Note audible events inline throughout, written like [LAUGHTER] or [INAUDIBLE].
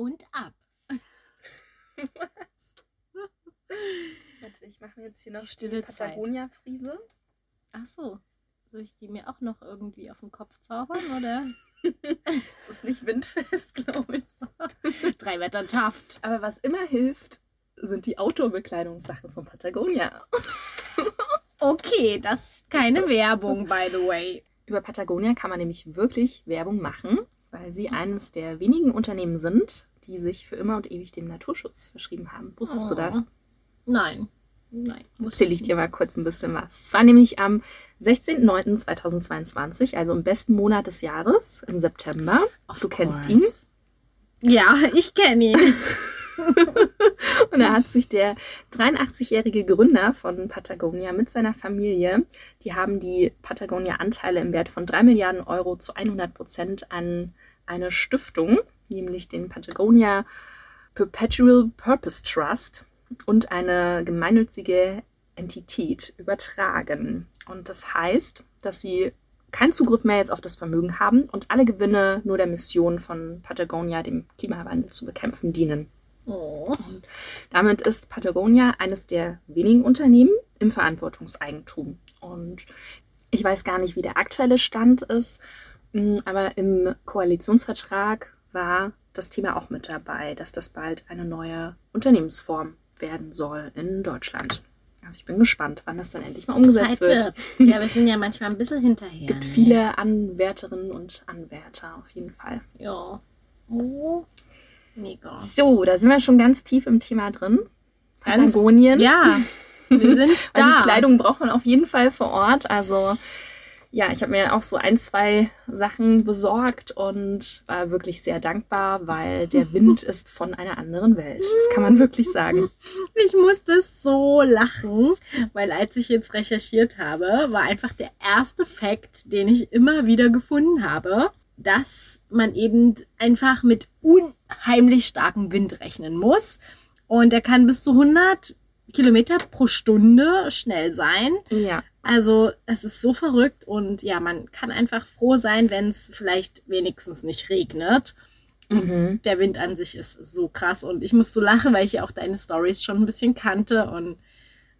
und ab. Was? Warte, ich mache mir jetzt hier noch Die stille die Patagonia-Friese. Ach so. Soll ich die mir auch noch irgendwie auf den Kopf zaubern oder? [LAUGHS] Das ist nicht windfest, glaube ich. Drei Wetter Taft. Aber was immer hilft, sind die Outdoor-Bekleidungssachen von Patagonia. Okay, das ist keine Werbung, by the way. Über Patagonia kann man nämlich wirklich Werbung machen, weil sie eines der wenigen Unternehmen sind, die sich für immer und ewig dem Naturschutz verschrieben haben. Wusstest du das? Oh. Nein. Nein. Erzähle ich dir mal kurz ein bisschen was. Es war nämlich am 16.09.2022, also im besten Monat des Jahres, im September. du kennst ihn. Ja, ich kenne ihn. [LAUGHS] [LAUGHS] Und da hat sich der 83-jährige Gründer von Patagonia mit seiner Familie, die haben die Patagonia-Anteile im Wert von 3 Milliarden Euro zu 100 Prozent an eine Stiftung, nämlich den Patagonia Perpetual Purpose Trust und eine gemeinnützige Entität übertragen. Und das heißt, dass sie keinen Zugriff mehr jetzt auf das Vermögen haben und alle Gewinne nur der Mission von Patagonia, dem Klimawandel zu bekämpfen, dienen. Oh. Damit ist Patagonia eines der wenigen Unternehmen im Verantwortungseigentum. Und ich weiß gar nicht, wie der aktuelle Stand ist, mm, aber im Koalitionsvertrag war das Thema auch mit dabei, dass das bald eine neue Unternehmensform werden soll in Deutschland. Also ich bin gespannt, wann das dann endlich mal umgesetzt Zeit wird. wird. Ja, wir sind ja [LAUGHS] manchmal ein bisschen hinterher. Es gibt viele Anwärterinnen und Anwärter auf jeden Fall. Ja. Oh. Mega. So, da sind wir schon ganz tief im Thema drin. Patagonien. Ja, wir sind [LAUGHS] da. die Kleidung braucht man auf jeden Fall vor Ort. Also ja, ich habe mir auch so ein, zwei Sachen besorgt und war wirklich sehr dankbar, weil der [LAUGHS] Wind ist von einer anderen Welt. Das kann man wirklich sagen. Ich musste so lachen, weil als ich jetzt recherchiert habe, war einfach der erste Fakt, den ich immer wieder gefunden habe, dass man eben einfach mit unheimlich starkem Wind rechnen muss. Und der kann bis zu 100 Kilometer pro Stunde schnell sein. Ja, Also es ist so verrückt und ja, man kann einfach froh sein, wenn es vielleicht wenigstens nicht regnet. mhm. Der Wind an sich ist so krass und ich muss so lachen, weil ich ja auch deine Stories schon ein bisschen kannte und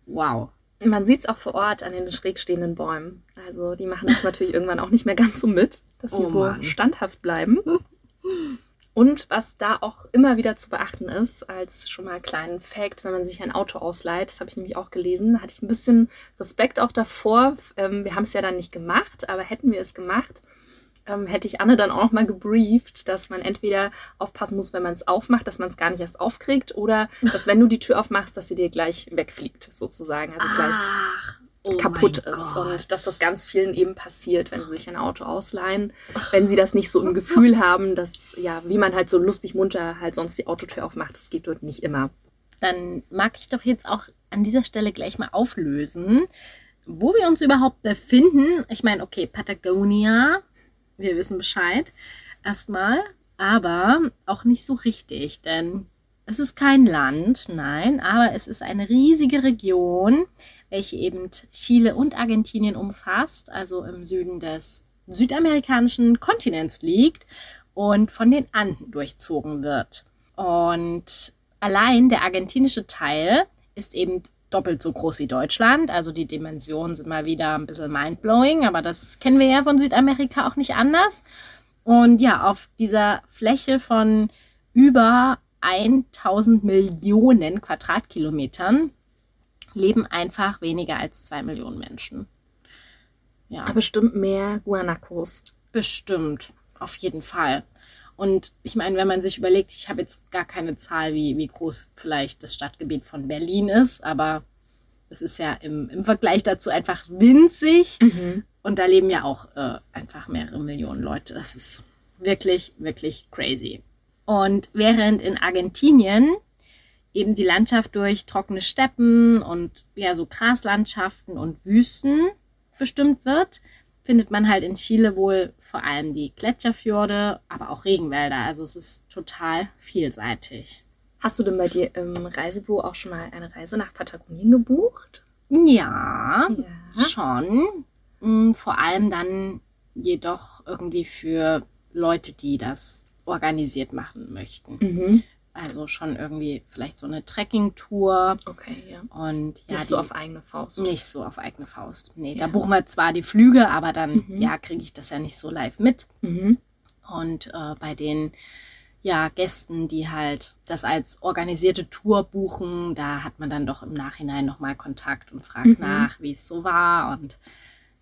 wow. man sieht es auch vor Ort an den schräg stehenden Bäumen. Also die machen das natürlich [LAUGHS] irgendwann auch nicht mehr ganz so mit, dass sie Oh so standhaft bleiben. [LAUGHS] Und was da auch immer wieder zu beachten ist, als schon mal kleinen Fact, wenn man sich ein Auto ausleiht, das habe ich nämlich auch gelesen, da hatte ich ein bisschen Respekt auch davor. Ähm, wir haben es ja dann nicht gemacht, aber hätten wir es gemacht, ähm, hätte ich Anne dann auch noch mal gebrieft, dass man entweder aufpassen muss, wenn man es aufmacht, dass man es gar nicht erst aufkriegt, oder dass wenn du die Tür aufmachst, dass sie dir gleich wegfliegt, sozusagen. Also gleich Ach, oh kaputt ist. Gott. Und dass das ganz vielen eben passiert, wenn sie sich ein Auto ausleihen, wenn sie das nicht so im [LAUGHS] Gefühl haben, dass, ja, wie man halt so lustig munter halt sonst die Autotür aufmacht, das geht dort nicht immer. Dann mag ich doch jetzt auch an dieser Stelle gleich mal auflösen, wo wir uns überhaupt befinden. Ich meine, okay, Patagonia, wir wissen Bescheid erstmal, aber auch nicht so richtig, denn es ist kein Land, nein, aber es ist eine riesige Region, welche eben Chile und Argentinien umfasst, also im Süden des südamerikanischen Kontinents liegt und von den Anden durchzogen wird. Und allein der argentinische Teil ist eben doppelt so groß wie Deutschland. Also die Dimensionen sind mal wieder ein bisschen mindblowing, aber das kennen wir ja von Südamerika auch nicht anders. Und ja, auf dieser Fläche von über 1000 Millionen Quadratkilometern leben einfach weniger als zwei Millionen Menschen. Ja. Bestimmt mehr Guanacos. Bestimmt, auf jeden Fall. Und ich meine, wenn man sich überlegt, ich habe jetzt gar keine Zahl, wie, wie groß vielleicht das Stadtgebiet von Berlin ist, aber es ist ja im, im Vergleich dazu einfach winzig. Und da leben ja auch äh, einfach mehrere Millionen Leute. Das ist wirklich, wirklich crazy. Und während in Argentinien eben die Landschaft durch trockene Steppen und ja so Graslandschaften und Wüsten bestimmt wird, findet man halt in Chile wohl vor allem die Gletscherfjorde, aber auch Regenwälder. Also es ist total vielseitig. Hast du denn bei dir im Reisebüro auch schon mal eine Reise nach Patagonien gebucht? Ja, Ja. schon. Mm, Vor allem dann jedoch irgendwie für Leute, die das organisiert machen möchten. Mhm. Also schon irgendwie vielleicht so eine Trekking-Tour Okay, ja. und ja, Nicht so auf eigene Faust. nicht so auf eigene Faust. Nee, Ja. da buchen wir zwar die Flüge, aber dann Mhm. ja kriege ich das ja nicht so live mit. Mhm. Und äh, bei den ja, Gästen, die halt das als organisierte Tour buchen, da hat man dann doch im Nachhinein nochmal Kontakt und fragt Mhm. nach, wie es so war. Und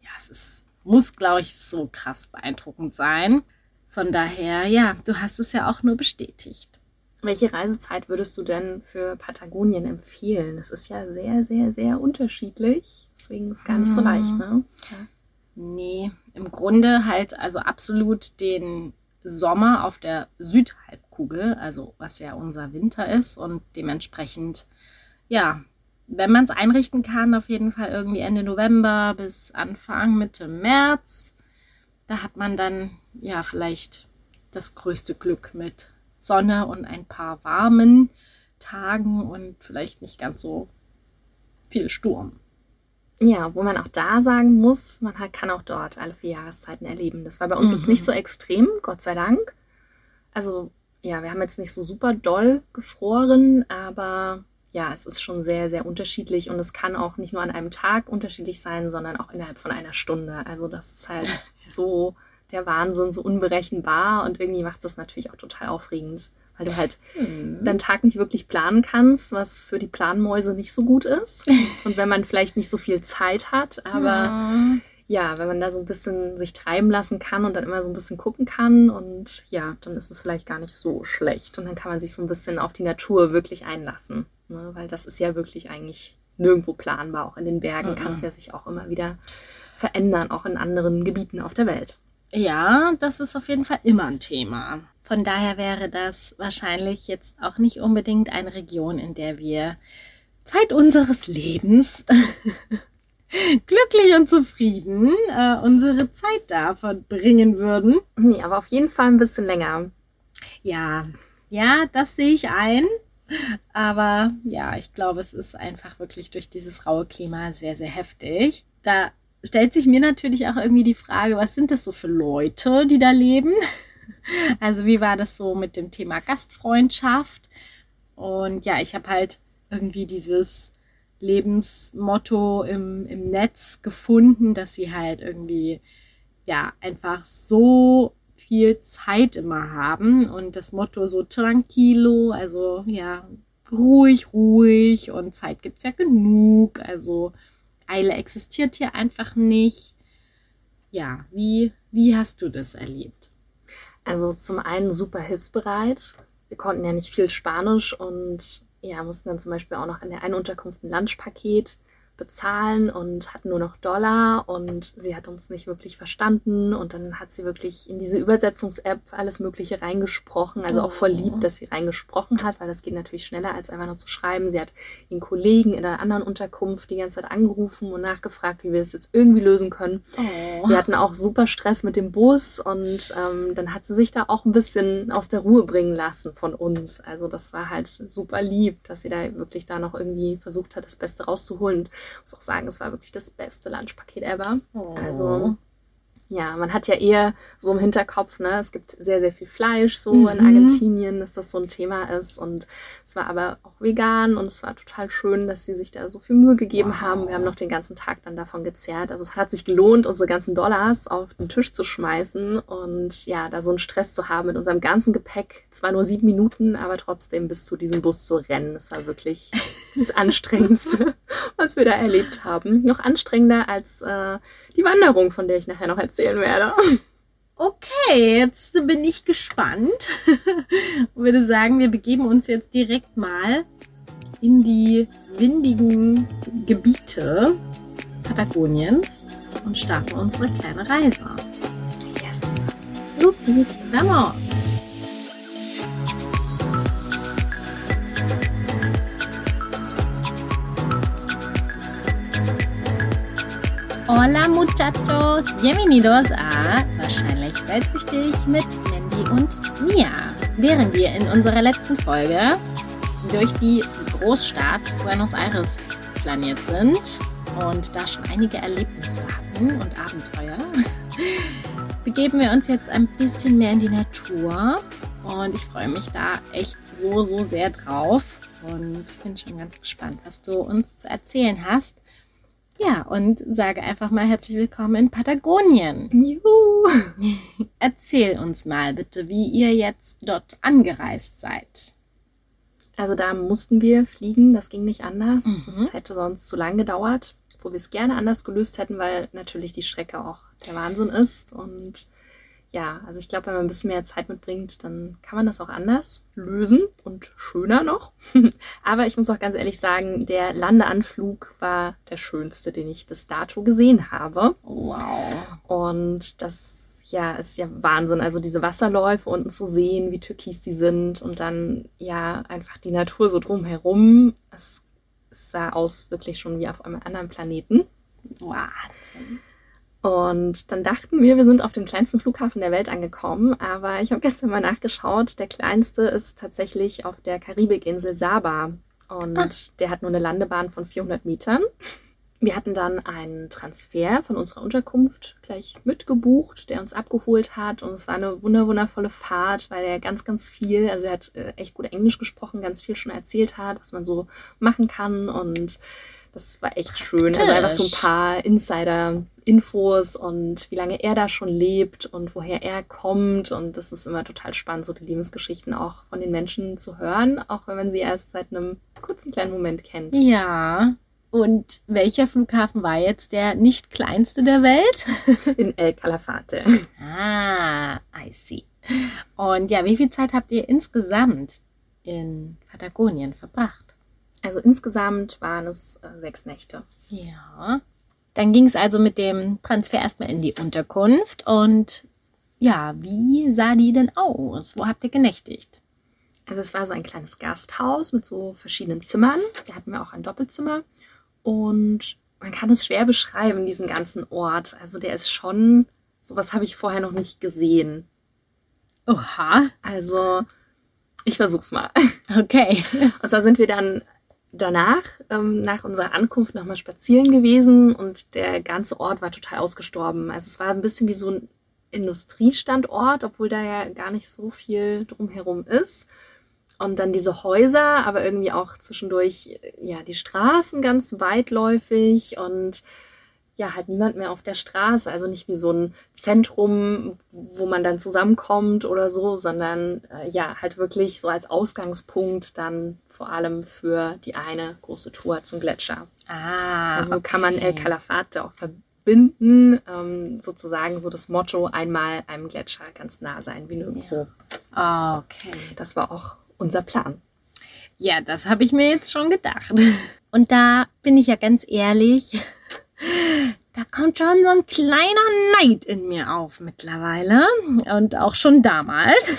ja, es ist, muss, glaube ich, so krass beeindruckend sein. Von daher, ja, du hast es ja auch nur bestätigt. Welche Reisezeit würdest du denn für Patagonien empfehlen? Das ist ja sehr, sehr, sehr unterschiedlich. Deswegen ist es gar nicht so Mhm. leicht, ne? Nee, im Grunde halt also absolut den Sommer auf der Südhalbkugel, also was ja unser Winter ist und dementsprechend, ja, wenn man es einrichten kann, auf jeden Fall irgendwie Ende November bis Anfang Mitte März, da hat man dann ja vielleicht das größte Glück mit Sonne und ein paar warmen Tagen und vielleicht nicht ganz so viel Sturm. Ja, wo man auch da sagen muss, man kann auch dort alle vier Jahreszeiten erleben. Das war bei uns jetzt Mhm. nicht so extrem, Gott sei Dank. Also ja, wir haben jetzt nicht so super doll gefroren, aber ja, es ist schon sehr, sehr unterschiedlich und es kann auch nicht nur an einem Tag unterschiedlich sein, sondern auch innerhalb von einer Stunde. Also das ist halt [LAUGHS] so der Wahnsinn, so unberechenbar und irgendwie macht es natürlich auch total aufregend, weil du halt deinen Tag nicht wirklich planen kannst, was für die Planmäuse nicht so gut ist. [LAUGHS] Und wenn man vielleicht nicht so viel Zeit hat, aber Ja. ja, wenn man da so ein bisschen sich treiben lassen kann und dann immer so ein bisschen gucken kann und ja, dann ist es vielleicht gar nicht so schlecht. Und dann kann man sich so ein bisschen auf die Natur wirklich einlassen. Ne? Weil das ist ja wirklich eigentlich nirgendwo planbar. Auch in den Bergen kann es ja sich auch immer wieder verändern, auch in anderen Gebieten auf der Welt. Ja, das ist auf jeden Fall immer ein Thema. Von daher wäre das wahrscheinlich jetzt auch nicht unbedingt eine Region, in der wir Zeit unseres Lebens [LAUGHS] glücklich und zufrieden äh, unsere Zeit da verbringen würden. Nee, aber auf jeden Fall ein bisschen länger. Ja, ja, das sehe ich ein. Aber ja, ich glaube, es ist einfach wirklich durch dieses raue Klima sehr, sehr heftig. Da stellt sich mir natürlich auch irgendwie die Frage, was sind das so für Leute, die da leben? [LAUGHS] Also wie war das so mit dem Thema Gastfreundschaft? Und ja, ich habe halt irgendwie dieses Lebensmotto im, im Netz gefunden, dass sie halt irgendwie ja einfach so viel Zeit immer haben und das Motto so tranquilo, also ja, ruhig, ruhig und Zeit gibt's ja genug, also Eile existiert hier einfach nicht. Ja, wie, wie hast du das erlebt? Also zum einen super hilfsbereit. Wir konnten ja nicht viel Spanisch und ja, mussten dann zum Beispiel auch noch in der einen Unterkunft ein Lunchpaket bezahlen und hatten nur noch Dollar und sie hat uns nicht wirklich verstanden und dann hat sie wirklich in diese Übersetzungs-App alles Mögliche reingesprochen, also auch voll lieb, dass sie reingesprochen hat, weil das geht natürlich schneller als einfach nur zu schreiben. Sie hat ihren Kollegen in der anderen Unterkunft die ganze Zeit angerufen und nachgefragt, wie wir es jetzt irgendwie lösen können. Oh. Wir hatten auch super Stress mit dem Bus und ähm, dann hat sie sich da auch ein bisschen aus der Ruhe bringen lassen von uns. Also das war halt super lieb, dass sie da wirklich da noch irgendwie versucht hat, das Beste rauszuholen. Und muss auch sagen, es war wirklich das beste Lunchpaket ever. Oh. Also ja, man hat ja eher so im Hinterkopf, ne, es gibt sehr, sehr viel Fleisch so Mhm. in Argentinien, dass das so ein Thema ist. Und es war aber auch vegan und es war total schön, dass sie sich da so viel Mühe gegeben Wow. haben. Wir haben noch den ganzen Tag dann davon gezehrt. Also es hat sich gelohnt, unsere ganzen Dollars auf den Tisch zu schmeißen und ja, da so einen Stress zu haben mit unserem ganzen Gepäck. Zwar nur sieben Minuten, aber trotzdem bis zu diesem Bus zu rennen. Das war wirklich das [LAUGHS] Anstrengendste, was wir da erlebt haben. Noch anstrengender als äh, die Wanderung, von der ich nachher noch erzählen werde. Okay, jetzt bin ich gespannt. [LAUGHS] Und würde sagen, wir begeben uns jetzt direkt mal in die windigen Gebiete Patagoniens und starten unsere kleine Reise. Yes. Los geht's. Vamos! Hola muchachos, bienvenidos a Wahrscheinlich weltsüchtig mit Mandy und Mia. Während wir in unserer letzten Folge durch die Großstadt Buenos Aires planiert sind und da schon einige Erlebnisse hatten und Abenteuer, [LAUGHS] begeben wir uns jetzt ein bisschen mehr in die Natur Und ich freue mich da echt so, so sehr drauf und bin schon ganz gespannt, was du uns zu erzählen hast. Ja, und sage einfach mal herzlich willkommen in Patagonien. Juhu. [LAUGHS] Erzähl uns mal bitte, wie ihr jetzt dort angereist seid. Also da mussten wir fliegen, das ging nicht anders. Mhm. Das hätte sonst zu lang gedauert, wo wir es gerne anders gelöst hätten, weil natürlich die Strecke auch der Wahnsinn ist. Und ja, also ich glaube, wenn man ein bisschen mehr Zeit mitbringt, dann kann man das auch anders lösen und schöner noch. [LAUGHS] Aber ich muss auch ganz ehrlich sagen, der Landeanflug war der schönste, den ich bis dato gesehen habe. Wow. Und das ja, ist ja Wahnsinn. Also diese Wasserläufe unten zu sehen, wie türkis die sind und dann ja einfach die Natur so drumherum. Es, es sah aus wirklich schon wie auf einem anderen Planeten. Wahnsinn. Und dann dachten wir, wir sind auf dem kleinsten Flughafen der Welt angekommen. Aber ich habe gestern mal nachgeschaut. Der kleinste ist tatsächlich auf der Karibikinsel Saba. Und Ah. der hat nur eine Landebahn von 400 Metern. Wir hatten dann einen Transfer von unserer Unterkunft gleich mitgebucht, der uns abgeholt hat. Und es war eine wunder wundervolle Fahrt, weil er ganz, ganz viel, also er hat äh, echt gut Englisch gesprochen, ganz viel schon erzählt hat, was man so machen kann. Und das war echt schön. Also einfach so ein paar Insider-Infos und wie lange er da schon lebt und woher er kommt. Und das ist immer total spannend, so die Lebensgeschichten auch von den Menschen zu hören, auch wenn man sie erst seit einem kurzen kleinen Moment kennt. Ja. Und welcher Flughafen war jetzt der nicht kleinste der Welt? [LAUGHS] In El Calafate. Ah, I see. Und ja, wie viel Zeit habt ihr insgesamt in Patagonien verbracht? Also insgesamt waren es äh, sechs Nächte. Ja. Dann ging es also mit dem Transfer erstmal in die Unterkunft. Und ja, wie sah die denn aus? Wo habt ihr genächtigt? Also es war so ein kleines Gasthaus mit so verschiedenen Zimmern. Da hatten wir auch ein Doppelzimmer. Und man kann es schwer beschreiben, diesen ganzen Ort. Also der ist schon, sowas habe ich vorher noch nicht gesehen. Oha, Also ich versuch's mal. okay. Und zwar sind wir dann danach, ähm, nach unserer Ankunft, nochmal spazieren gewesen und der ganze Ort war total ausgestorben. Also es war ein bisschen wie so ein Industriestandort, obwohl da ja gar nicht so viel drumherum ist. Und dann diese Häuser, aber irgendwie auch zwischendurch, äh, ja, die Straßen ganz weitläufig und ja, halt niemand mehr auf der Straße. Also nicht wie so ein Zentrum, wo man dann zusammenkommt oder so, sondern äh, ja, halt wirklich so als Ausgangspunkt dann vor allem für die eine große Tour zum Gletscher. Ah, Also so kann man okay. El Calafate auch verbinden, ähm, sozusagen so das Motto, einmal einem Gletscher ganz nah sein wie nirgendwo. Okay. Das war auch unser Plan. Ja, das habe ich mir jetzt schon gedacht. Und da bin ich ja ganz ehrlich, da kommt schon so ein kleiner Neid in mir auf mittlerweile und auch schon damals,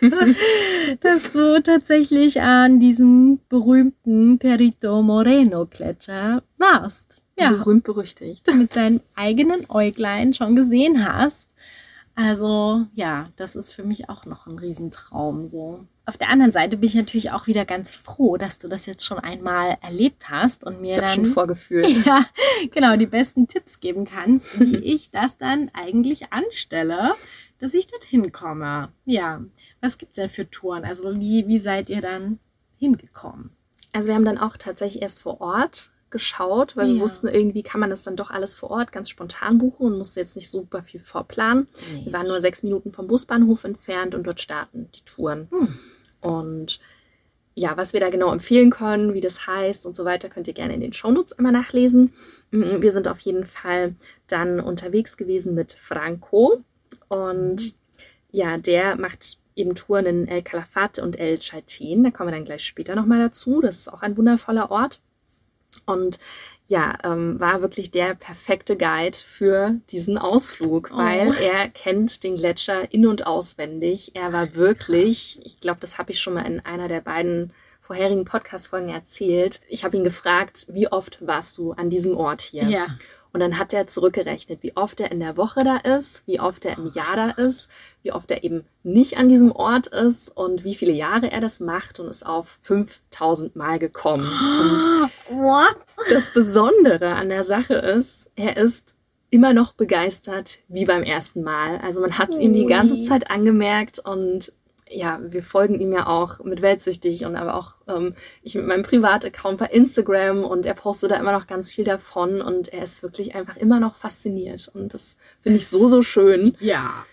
[LAUGHS] dass du tatsächlich an diesem berühmten Perito Moreno Gletscher warst. Ja, Berühmt berüchtigt. mit deinen eigenen Äuglein schon gesehen hast. Also ja, das ist für mich auch noch ein Riesentraum so. Auf der anderen Seite bin ich natürlich auch wieder ganz froh, dass du das jetzt schon einmal erlebt hast und mir Ich habe schon dann vorgefühlt. [LAUGHS] ja, genau, die besten Tipps geben kannst, wie [LAUGHS] ich das dann eigentlich anstelle, dass ich dorthin komme. Ja, was gibt's denn für Touren? Also wie, wie seid ihr dann hingekommen? Also wir haben dann auch tatsächlich erst vor Ort geschaut, weil wir Ja. wussten, irgendwie kann man das dann doch alles vor Ort ganz spontan buchen und musste jetzt nicht super viel vorplanen. Wir waren nur sechs Minuten vom Busbahnhof entfernt und dort starten die Touren. Hm. Und ja, was wir da genau empfehlen können, wie das heißt und so weiter, könnt ihr gerne in den Shownotes immer nachlesen. Mm, Wir sind auf jeden Fall dann unterwegs gewesen mit Franco und ja, der macht eben Touren in El Calafate und El Chaltén. Da kommen wir dann gleich später nochmal dazu. Das ist auch ein wundervoller Ort. Und ja, ähm, war wirklich der perfekte Guide für diesen Ausflug, Oh. weil er kennt den Gletscher in- und auswendig. Er war wirklich, ich glaube, das habe ich schon mal in einer der beiden vorherigen Podcast-Folgen erzählt. Ich habe ihn gefragt, wie oft warst du an diesem Ort hier? Ja. Und dann hat er zurückgerechnet, wie oft er in der Woche da ist, wie oft er im Jahr da ist, wie oft er eben nicht an diesem Ort ist und wie viele Jahre er das macht und ist auf 5000 Mal gekommen. Und What? das Besondere an der Sache ist, er ist immer noch begeistert wie beim ersten Mal. Also man hat es ihm die ganze. Zeit angemerkt und ja, wir folgen ihm ja auch mit Weltsüchtig und aber auch ähm, ich mit meinem Privataccount bei Instagram und er postet da immer noch ganz viel davon und er ist wirklich einfach immer noch fasziniert und das finde ich so, so schön. Ja.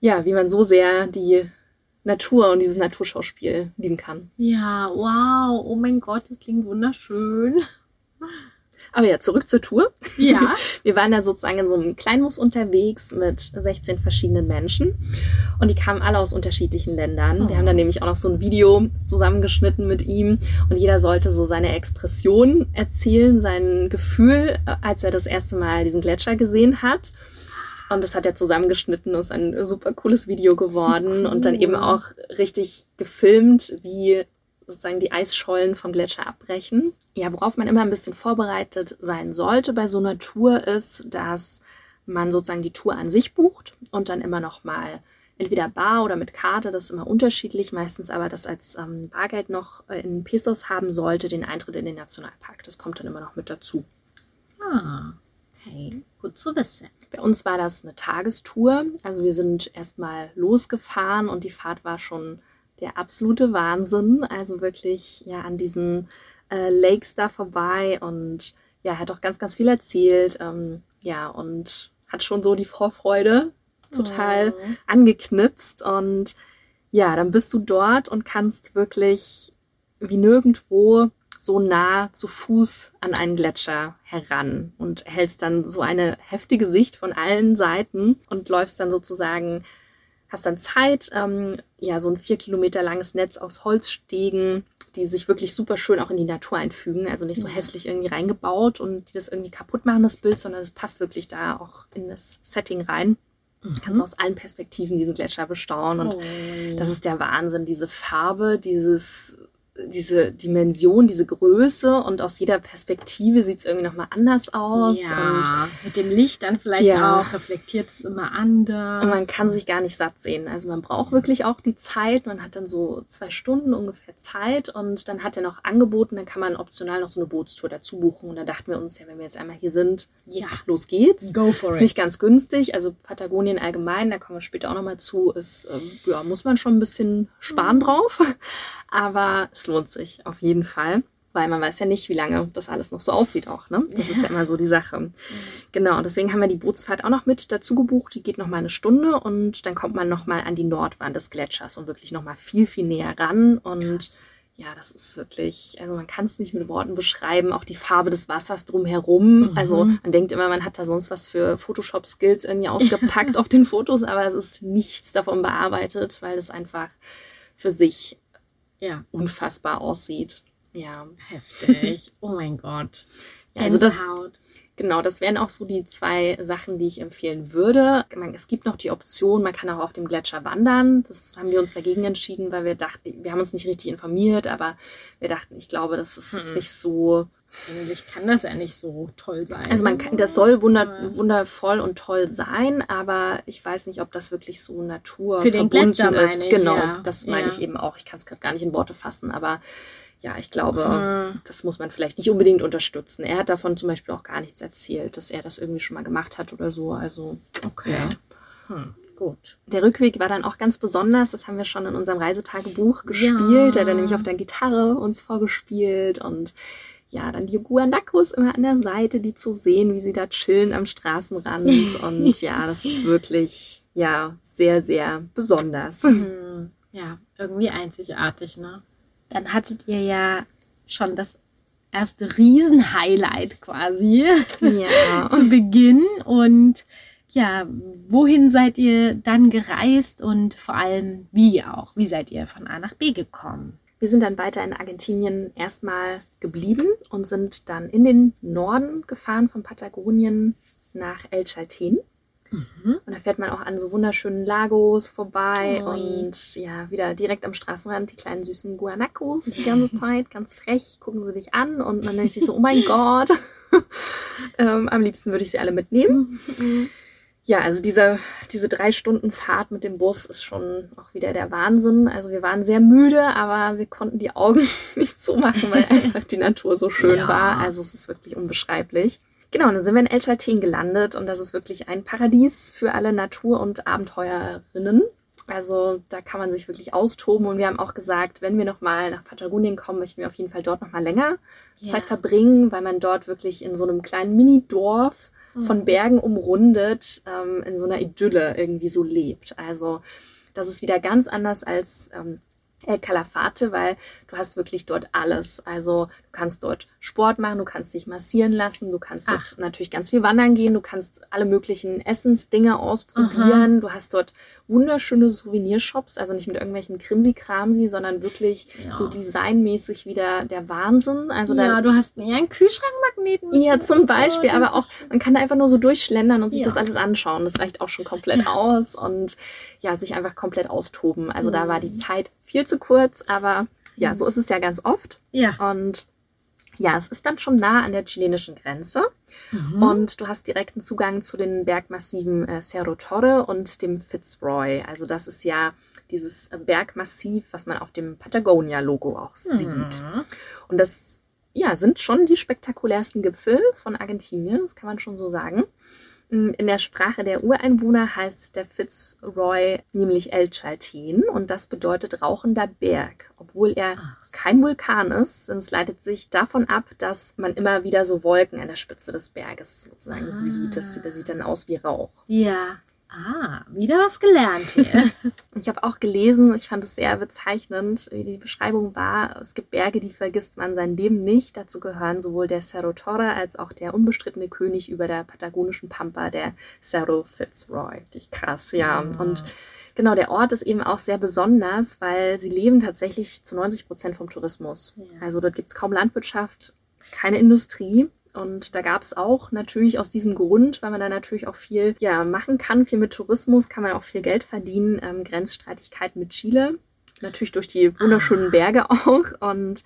Ja, wie man so sehr die Natur und dieses Naturschauspiel lieben kann. Ja, wow. Oh mein Gott, das klingt wunderschön. Aber ja, zurück zur Tour. Ja. [LAUGHS] Wir waren da sozusagen in so einem Kleinbus unterwegs mit 16 verschiedenen Menschen und die kamen alle aus unterschiedlichen Ländern. Wir haben dann nämlich auch noch so ein Video zusammengeschnitten mit ihm und jeder sollte so seine Expression erzählen, sein Gefühl, äh, als er das erste Mal diesen Gletscher gesehen hat. Und das hat er zusammengeschnitten ist ein super cooles Video geworden Cool. und dann eben auch richtig gefilmt, wie sozusagen die Eisschollen vom Gletscher abbrechen. Ja, worauf man immer ein bisschen vorbereitet sein sollte bei so einer Tour ist, dass man sozusagen die Tour an sich bucht und dann immer noch mal entweder bar oder mit Karte, das ist immer unterschiedlich, meistens aber das als ähm, Bargeld noch äh, in Pesos haben sollte, den Eintritt in den Nationalpark. Das kommt dann immer noch mit dazu. Ah, okay. Gut zu wissen. Bei uns war das eine Tagestour. Also wir sind erstmal losgefahren und die Fahrt war schon der absolute Wahnsinn. Also wirklich ja an diesen äh, Lakes da vorbei und ja, hat auch ganz, ganz viel erzählt. Ähm, ja, und hat schon so die Vorfreude total Oh. angeknipst. Und ja, dann bist du dort und kannst wirklich wie nirgendwo so nah zu Fuß an einen Gletscher heran und hältst dann so eine heftige Sicht von allen Seiten und läufst dann sozusagen, hast dann Zeit, ähm, ja, so ein vier Kilometer langes Netz aus Holzstegen, die sich wirklich super schön auch in die Natur einfügen, also nicht so Ja. hässlich irgendwie reingebaut und die das irgendwie kaputt machen, das Bild, sondern es passt wirklich da auch in das Setting rein. Kannst aus allen Perspektiven diesen Gletscher bestaunen und Oh. das ist der Wahnsinn, diese Farbe, dieses, diese Dimension, diese Größe und aus jeder Perspektive sieht es irgendwie nochmal anders aus. Und, ja, mit dem Licht dann vielleicht Ja. auch reflektiert es immer anders. und man kann sich gar nicht satt sehen. Also man braucht wirklich auch die Zeit. Man hat dann so zwei Stunden ungefähr Zeit und dann hat er noch angeboten, dann kann man optional noch so eine Bootstour dazu buchen. Und da dachten wir uns, ja, wenn wir jetzt einmal hier sind, ja, los geht's. go for Ist it. nicht ganz günstig. Also Patagonien allgemein, da kommen wir später auch nochmal zu, ist, ähm, ja, muss man schon ein bisschen sparen drauf. [LAUGHS] Aber es lohnt sich auf jeden Fall. Weil man weiß ja nicht, wie lange das alles noch so aussieht auch. Ne? Das ist ja immer so die Sache. Genau, und deswegen haben wir die Bootsfahrt auch noch mit dazu gebucht. Die geht noch mal eine Stunde und dann kommt man noch mal an die Nordwand des Gletschers und wirklich noch mal viel, viel näher ran. Und ja, das ist wirklich, also man kann es nicht mit Worten beschreiben. Auch die Farbe des Wassers drumherum. Also man denkt immer, man hat da sonst was für Photoshop-Skills irgendwie ausgepackt [LAUGHS] auf den Fotos, aber es ist nichts davon bearbeitet, weil es einfach für sich Ja, unfassbar aussieht. Ja, heftig. [LAUGHS] Oh mein Gott. Ja, also das-. Genau, das wären auch so die zwei Sachen, die ich empfehlen würde. Es gibt noch die Option, man kann auch auf dem Gletscher wandern. Das haben wir uns dagegen entschieden, weil wir dachten, wir haben uns nicht richtig informiert, aber wir dachten, ich glaube, das ist jetzt nicht so. Eigentlich kann das ja nicht so toll sein. Also man kann, das soll wunder, wundervoll und toll sein, aber ich weiß nicht, ob das wirklich so Natur Für den verbunden Gletscher ist. meine ich, genau, ja. das meine Ja. ich eben auch. Ich kann es gerade gar nicht in Worte fassen, aber ja, ich glaube, Mhm. das muss man vielleicht nicht unbedingt unterstützen. Er hat davon zum Beispiel auch gar nichts erzählt, dass er das irgendwie schon mal gemacht hat oder so. Also Okay. Ja. Hm, gut. der Rückweg war dann auch ganz besonders. Das haben wir schon in unserem Reisetagebuch gespielt. Da hat er nämlich auf der Gitarre uns vorgespielt und ja, dann die Guanacos immer an der Seite, die zu sehen, wie sie da chillen am Straßenrand. [LAUGHS] Und ja, das ist wirklich, ja, sehr, sehr besonders. Hm, ja, irgendwie einzigartig, ne? Dann hattet ihr ja schon das erste Riesenhighlight quasi Ja. [LAUGHS] zu Beginn. Und ja, wohin seid ihr dann gereist und vor allem wie auch? Wie seid ihr von A nach B gekommen? Wir sind dann weiter in Argentinien erstmal geblieben und sind dann in den Norden gefahren von Patagonien nach El Chalten. Und da fährt man auch an so wunderschönen Lagos vorbei Ui. und ja, wieder direkt am Straßenrand die kleinen süßen Guanacos die ganze [LAUGHS] Zeit, ganz frech, gucken sie dich an und man denkt sich so, oh mein [LAUGHS] Gott, [LAUGHS] ähm, am liebsten würde ich sie alle mitnehmen. Ja, also diese, diese drei Stunden Fahrt mit dem Bus ist schon auch wieder der Wahnsinn. Also wir waren sehr müde, aber wir konnten die Augen [LAUGHS] nicht zumachen, weil [LAUGHS] einfach die Natur so schön Ja. war. Also es ist wirklich unbeschreiblich. Genau, und dann sind wir in El Chalten gelandet und das ist wirklich ein Paradies für alle Natur- und Abenteuerinnen. Also da kann man sich wirklich austoben. Und wir haben auch gesagt, wenn wir nochmal nach Patagonien kommen, möchten wir auf jeden Fall dort nochmal länger Ja. Zeit verbringen, weil man dort wirklich in so einem kleinen Mini-Dorf von Bergen umrundet, ähm, in so einer Idylle irgendwie so lebt. Also das ist wieder ganz anders als ähm, El Calafate, weil du hast wirklich dort alles. Also du kannst dort Sport machen, du kannst dich massieren lassen, du kannst dort natürlich ganz viel wandern gehen, du kannst alle möglichen Essensdinge ausprobieren. Du hast dort wunderschöne Souvenirshops, also nicht mit irgendwelchem Krimsi-Kramsi, sondern wirklich Ja. so designmäßig wieder der Wahnsinn. Also da ja, du hast mir einen Kühlschrankmagneten. ja, zum Beispiel, Oh, aber auch, man kann da einfach nur so durchschlendern und sich Ja. das alles anschauen. Das reicht auch schon komplett aus und ja, sich einfach komplett austoben. Also da Mhm. war die Zeit viel zu kurz, aber ja, so ist es ja ganz oft. Ja. Und ja, es ist dann schon nah an der chilenischen Grenze Mhm. und du hast direkten Zugang zu den Bergmassiven äh, Cerro Torre und dem Fitzroy. Also das ist ja dieses äh, Bergmassiv, was man auf dem Patagonia-Logo auch sieht. Mhm. Und das ja, sind schon die spektakulärsten Gipfel von Argentinien, das kann man schon so sagen. Mm, In der Sprache der Ureinwohner heißt der Fitzroy nämlich El Chalten und das bedeutet rauchender Berg, obwohl er so. kein Vulkan ist. denn Es leitet sich davon ab, dass man immer wieder so Wolken an der Spitze des Berges sozusagen Ah. sieht. Das sieht, das sieht dann aus wie Rauch. Ja. Ah, wieder was gelernt hier. [LAUGHS] Ich habe auch gelesen, ich fand es sehr bezeichnend, wie die Beschreibung war. Es gibt Berge, die vergisst man sein Leben nicht. Dazu gehören sowohl der Cerro Torre als auch der unbestrittene König über der patagonischen Pampa, der Cerro Fitzroy. Richtig krass, ja. Und genau, der Ort ist eben auch sehr besonders, weil sie leben tatsächlich zu 90 Prozent vom Tourismus. Ja. Also dort gibt es kaum Landwirtschaft, keine Industrie. Und da gab es auch natürlich aus diesem Grund, weil man da natürlich auch viel ja, machen kann, viel mit Tourismus, kann man auch viel Geld verdienen, ähm, Grenzstreitigkeiten mit Chile. Natürlich durch die wunderschönen Berge [LAUGHS] auch. Und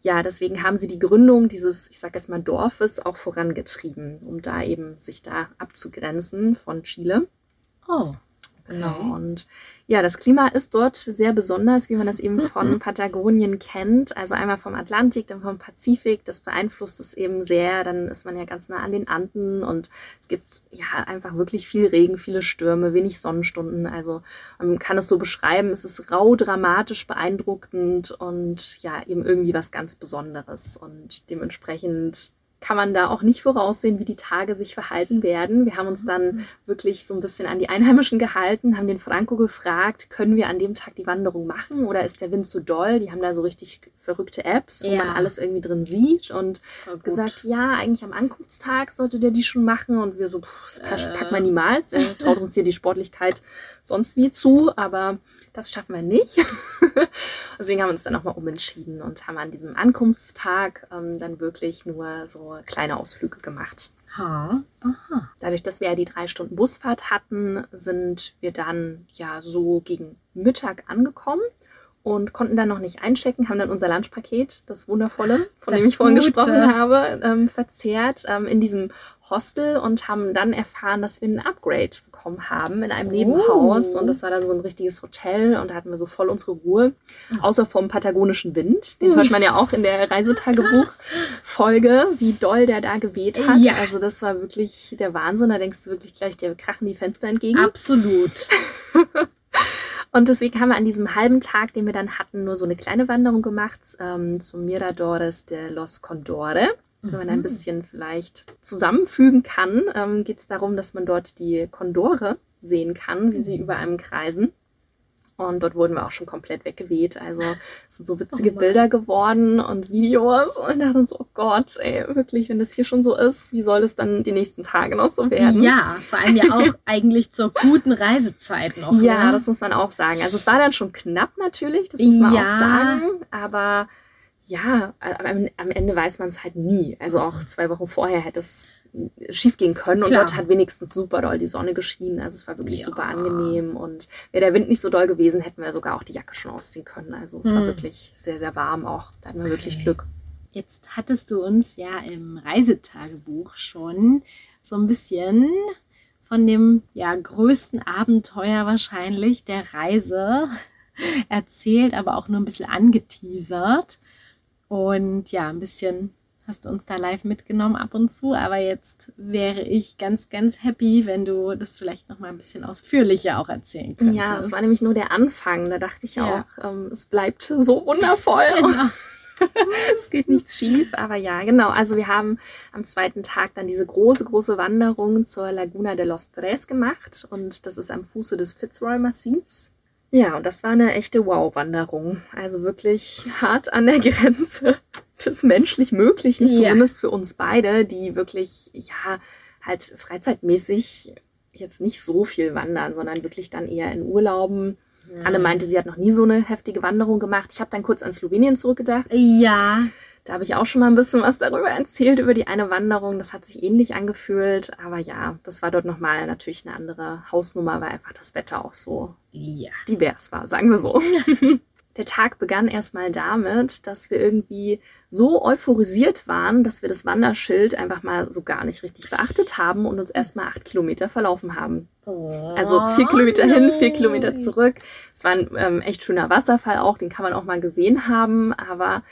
ja, deswegen haben sie die Gründung dieses, ich sag jetzt mal, Dorfes auch vorangetrieben, um da eben sich da abzugrenzen von Chile. Oh. Genau. Und ja, das Klima ist dort sehr besonders, wie man das eben von Patagonien kennt. Also einmal vom Atlantik, dann vom Pazifik. Das beeinflusst es eben sehr. Dann ist man ja ganz nah an den Anden und es gibt ja einfach wirklich viel Regen, viele Stürme, wenig Sonnenstunden. Also man kann es so beschreiben. Es ist rau, dramatisch, beeindruckend und ja, eben irgendwie was ganz Besonderes. Und dementsprechend kann man da auch nicht voraussehen, wie die Tage sich verhalten werden. Wir haben uns dann wirklich so ein bisschen an die Einheimischen gehalten, haben den Franco gefragt, können wir an dem Tag die Wanderung machen oder ist der Wind zu doll? Die haben da so richtig verrückte Apps, wo Ja. man alles irgendwie drin sieht und gesagt, ja, eigentlich am Ankunftstag sollte der die schon machen und wir so, pff, das pack- Äh. packt man niemals, er traut uns hier die Sportlichkeit sonst wie zu, aber das schaffen wir nicht. [LAUGHS] Deswegen haben wir uns dann nochmal umentschieden und haben an diesem Ankunftstag ähm, dann wirklich nur so kleine Ausflüge gemacht. Ha. Aha. Dadurch, dass wir ja die drei Stunden Busfahrt hatten, sind wir dann ja so gegen Mittag angekommen und konnten dann noch nicht einchecken, haben dann unser Lunchpaket, das wundervolle, von Das dem ich vorhin Gute. gesprochen habe, ähm, verzehrt ähm, in diesem Hostel und haben dann erfahren, dass wir ein Upgrade bekommen haben in einem Nebenhaus. Oh. Und das war dann so ein richtiges Hotel und da hatten wir so voll unsere Ruhe. Außer vom patagonischen Wind. Den hört man ja auch in der Reisetagebuch-Folge, wie doll der da geweht hat. Ja. Also das war wirklich der Wahnsinn. Da denkst du wirklich gleich, der krachen die Fenster entgegen. Absolut. [LAUGHS] Und deswegen haben wir an diesem halben Tag, den wir dann hatten, nur so eine kleine Wanderung gemacht ähm, zum Miradores de los Condore. Wenn man ein bisschen vielleicht zusammenfügen kann, ähm, geht es darum, dass man dort die Kondore sehen kann, wie sie über einem kreisen. Und dort wurden wir auch schon komplett weggeweht. Also es sind so witzige Oh. Bilder geworden und Videos. Und da so, oh Gott, ey, wirklich, wenn das hier schon so ist, wie soll es dann die nächsten Tage noch so werden? Ja, vor allem ja auch [LAUGHS] eigentlich zur guten Reisezeit noch. Ja, ne? das muss man auch sagen. Also es war dann schon knapp natürlich, das muss man Ja. auch sagen. Aber ja, am, am Ende weiß man es halt nie. Also auch zwei Wochen vorher hätte es schief gehen können. Und Klar. dort hat wenigstens super doll die Sonne geschienen. Also es war wirklich Ja. super angenehm. Und wäre der Wind nicht so doll gewesen, hätten wir sogar auch die Jacke schon ausziehen können. Also es war Hm. wirklich sehr, sehr warm auch. Da hatten wir wirklich Okay. Glück. Jetzt hattest du uns ja im Reisetagebuch schon so ein bisschen von dem ja, größten Abenteuer wahrscheinlich der Reise [LAUGHS] erzählt, aber auch nur ein bisschen angeteasert und ja, ein bisschen hast du uns da live mitgenommen ab und zu. Aber jetzt wäre ich ganz, ganz happy, wenn du das vielleicht noch mal ein bisschen ausführlicher auch erzählen könntest. Ja, das war nämlich nur der Anfang. Da dachte ich ja. auch, ähm, es bleibt so wundervoll. [LAUGHS] Genau. [LAUGHS] es geht nichts schief, aber ja, genau. Also wir haben am zweiten Tag dann diese große, große Wanderung zur Laguna de los Tres gemacht und das ist am Fuße des Fitzroy-Massivs. Ja, und das war eine echte Wow-Wanderung. Also wirklich hart an der [LAUGHS] Grenze des menschlich Möglichen, ja. zumindest für uns beide, die wirklich, ja, halt freizeitmäßig jetzt nicht so viel wandern, sondern wirklich dann eher in Urlauben Anne meinte, sie hat noch nie so eine heftige Wanderung gemacht. Ich habe dann kurz an Slowenien zurückgedacht. Ja. Da habe ich auch schon mal ein bisschen was darüber erzählt, über die eine Wanderung. Das hat sich ähnlich angefühlt. Aber ja, das war dort nochmal natürlich eine andere Hausnummer, weil einfach das Wetter auch so ja. divers war, sagen wir so. [LAUGHS] Der Tag begann erstmal damit, dass wir irgendwie so euphorisiert waren, dass wir das Wanderschild einfach mal so gar nicht richtig beachtet haben und uns erstmal acht Kilometer verlaufen haben. Oh, also vier Kilometer hin, vier Kilometer zurück. Es war ein ähm, echt schöner Wasserfall auch, den kann man auch mal gesehen haben, aber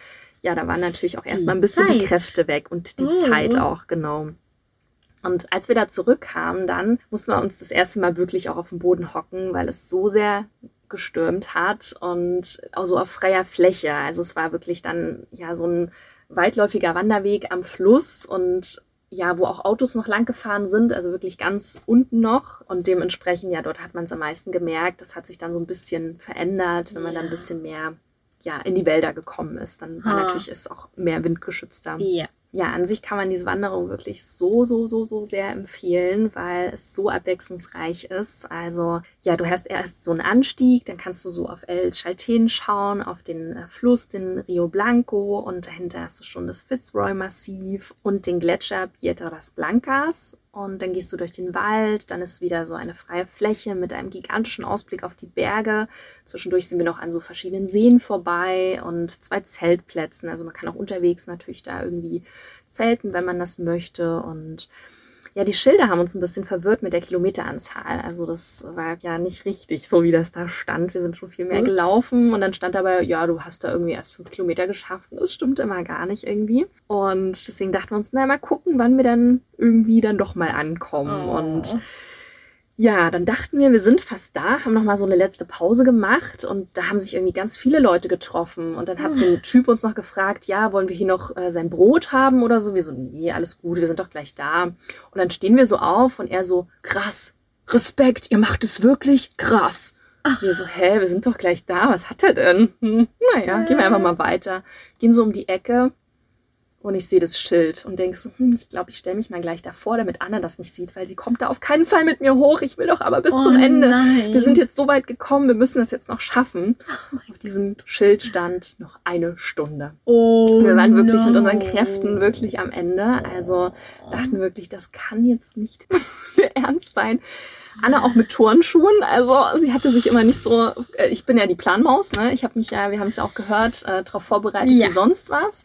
ja, da waren natürlich auch erstmal ein bisschen Zeit. die Kräfte weg und die oh. Zeit auch, genau. Und als wir da zurückkamen, dann mussten wir uns das erste Mal wirklich auch auf den Boden hocken, weil es so sehr gestürmt hat und auch so auf freier Fläche. Also es war wirklich dann ja so ein weitläufiger Wanderweg am Fluss und ja, wo auch Autos noch lang gefahren sind, also wirklich ganz unten noch. Und dementsprechend, ja, dort hat man es am meisten gemerkt. Das hat sich dann so ein bisschen verändert, wenn man ja. dann ein bisschen mehr ja, in die Wälder gekommen ist. Dann war natürlich ist auch mehr windgeschützter. Ja ja, an sich kann man diese Wanderung wirklich so, so, so, so sehr empfehlen, weil es so abwechslungsreich ist. Also, ja, du hast erst so einen Anstieg, dann kannst du so auf El Chalten schauen, auf den äh, Fluss, den Rio Blanco und dahinter hast du schon das Fitzroy-Massiv und den Gletscher Piedras Blancas. Und dann gehst du durch den Wald, dann ist wieder so eine freie Fläche mit einem gigantischen Ausblick auf die Berge. Zwischendurch sind wir noch an so verschiedenen Seen vorbei und zwei Zeltplätzen. Also man kann auch unterwegs natürlich da irgendwie zelten, wenn man das möchte. Und ja, die Schilder haben uns ein bisschen verwirrt mit der Kilometeranzahl. Also das war ja nicht richtig, so wie das da stand. Wir sind schon viel mehr Ups. gelaufen und dann stand dabei, ja, du hast da irgendwie erst fünf Kilometer geschafft. Und das stimmt immer gar nicht irgendwie. Und deswegen dachten wir uns, na, mal gucken, wann wir dann irgendwie dann doch mal ankommen. Oh. Und ja, dann dachten wir, wir sind fast da, haben nochmal so eine letzte Pause gemacht und da haben sich irgendwie ganz viele Leute getroffen. Und dann hat so ein. Typ uns noch gefragt, ja, wollen wir hier noch äh, sein Brot haben oder so? Wir so, nee, alles gut, wir sind doch gleich da. Und dann stehen wir so auf und er so, krass, Respekt, ihr macht es wirklich krass. Ach. Wir so, hä, wir sind doch gleich da, was hat er denn? Hm, naja, gehen wir einfach mal weiter. Gehen so um die Ecke und ich sehe das Schild und denke so, hm, ich glaube, ich stelle mich mal gleich davor, damit Anna das nicht sieht, weil sie kommt da auf keinen Fall mit mir hoch. Ich will doch aber bis oh zum Ende. Nein. Wir sind jetzt so weit gekommen, wir müssen das jetzt noch schaffen. Oh auf diesem Schild stand noch eine Stunde. Oh, wir waren wirklich no. mit unseren Kräften wirklich am Ende. Also dachten wirklich, das kann jetzt nicht [LAUGHS] ernst sein. Anna auch mit Turnschuhen. Also sie hatte sich immer nicht so. Äh, ich bin ja die Planmaus, ne? Ich habe mich ja, wir haben es ja auch gehört, äh, darauf vorbereitet ja. wie sonst was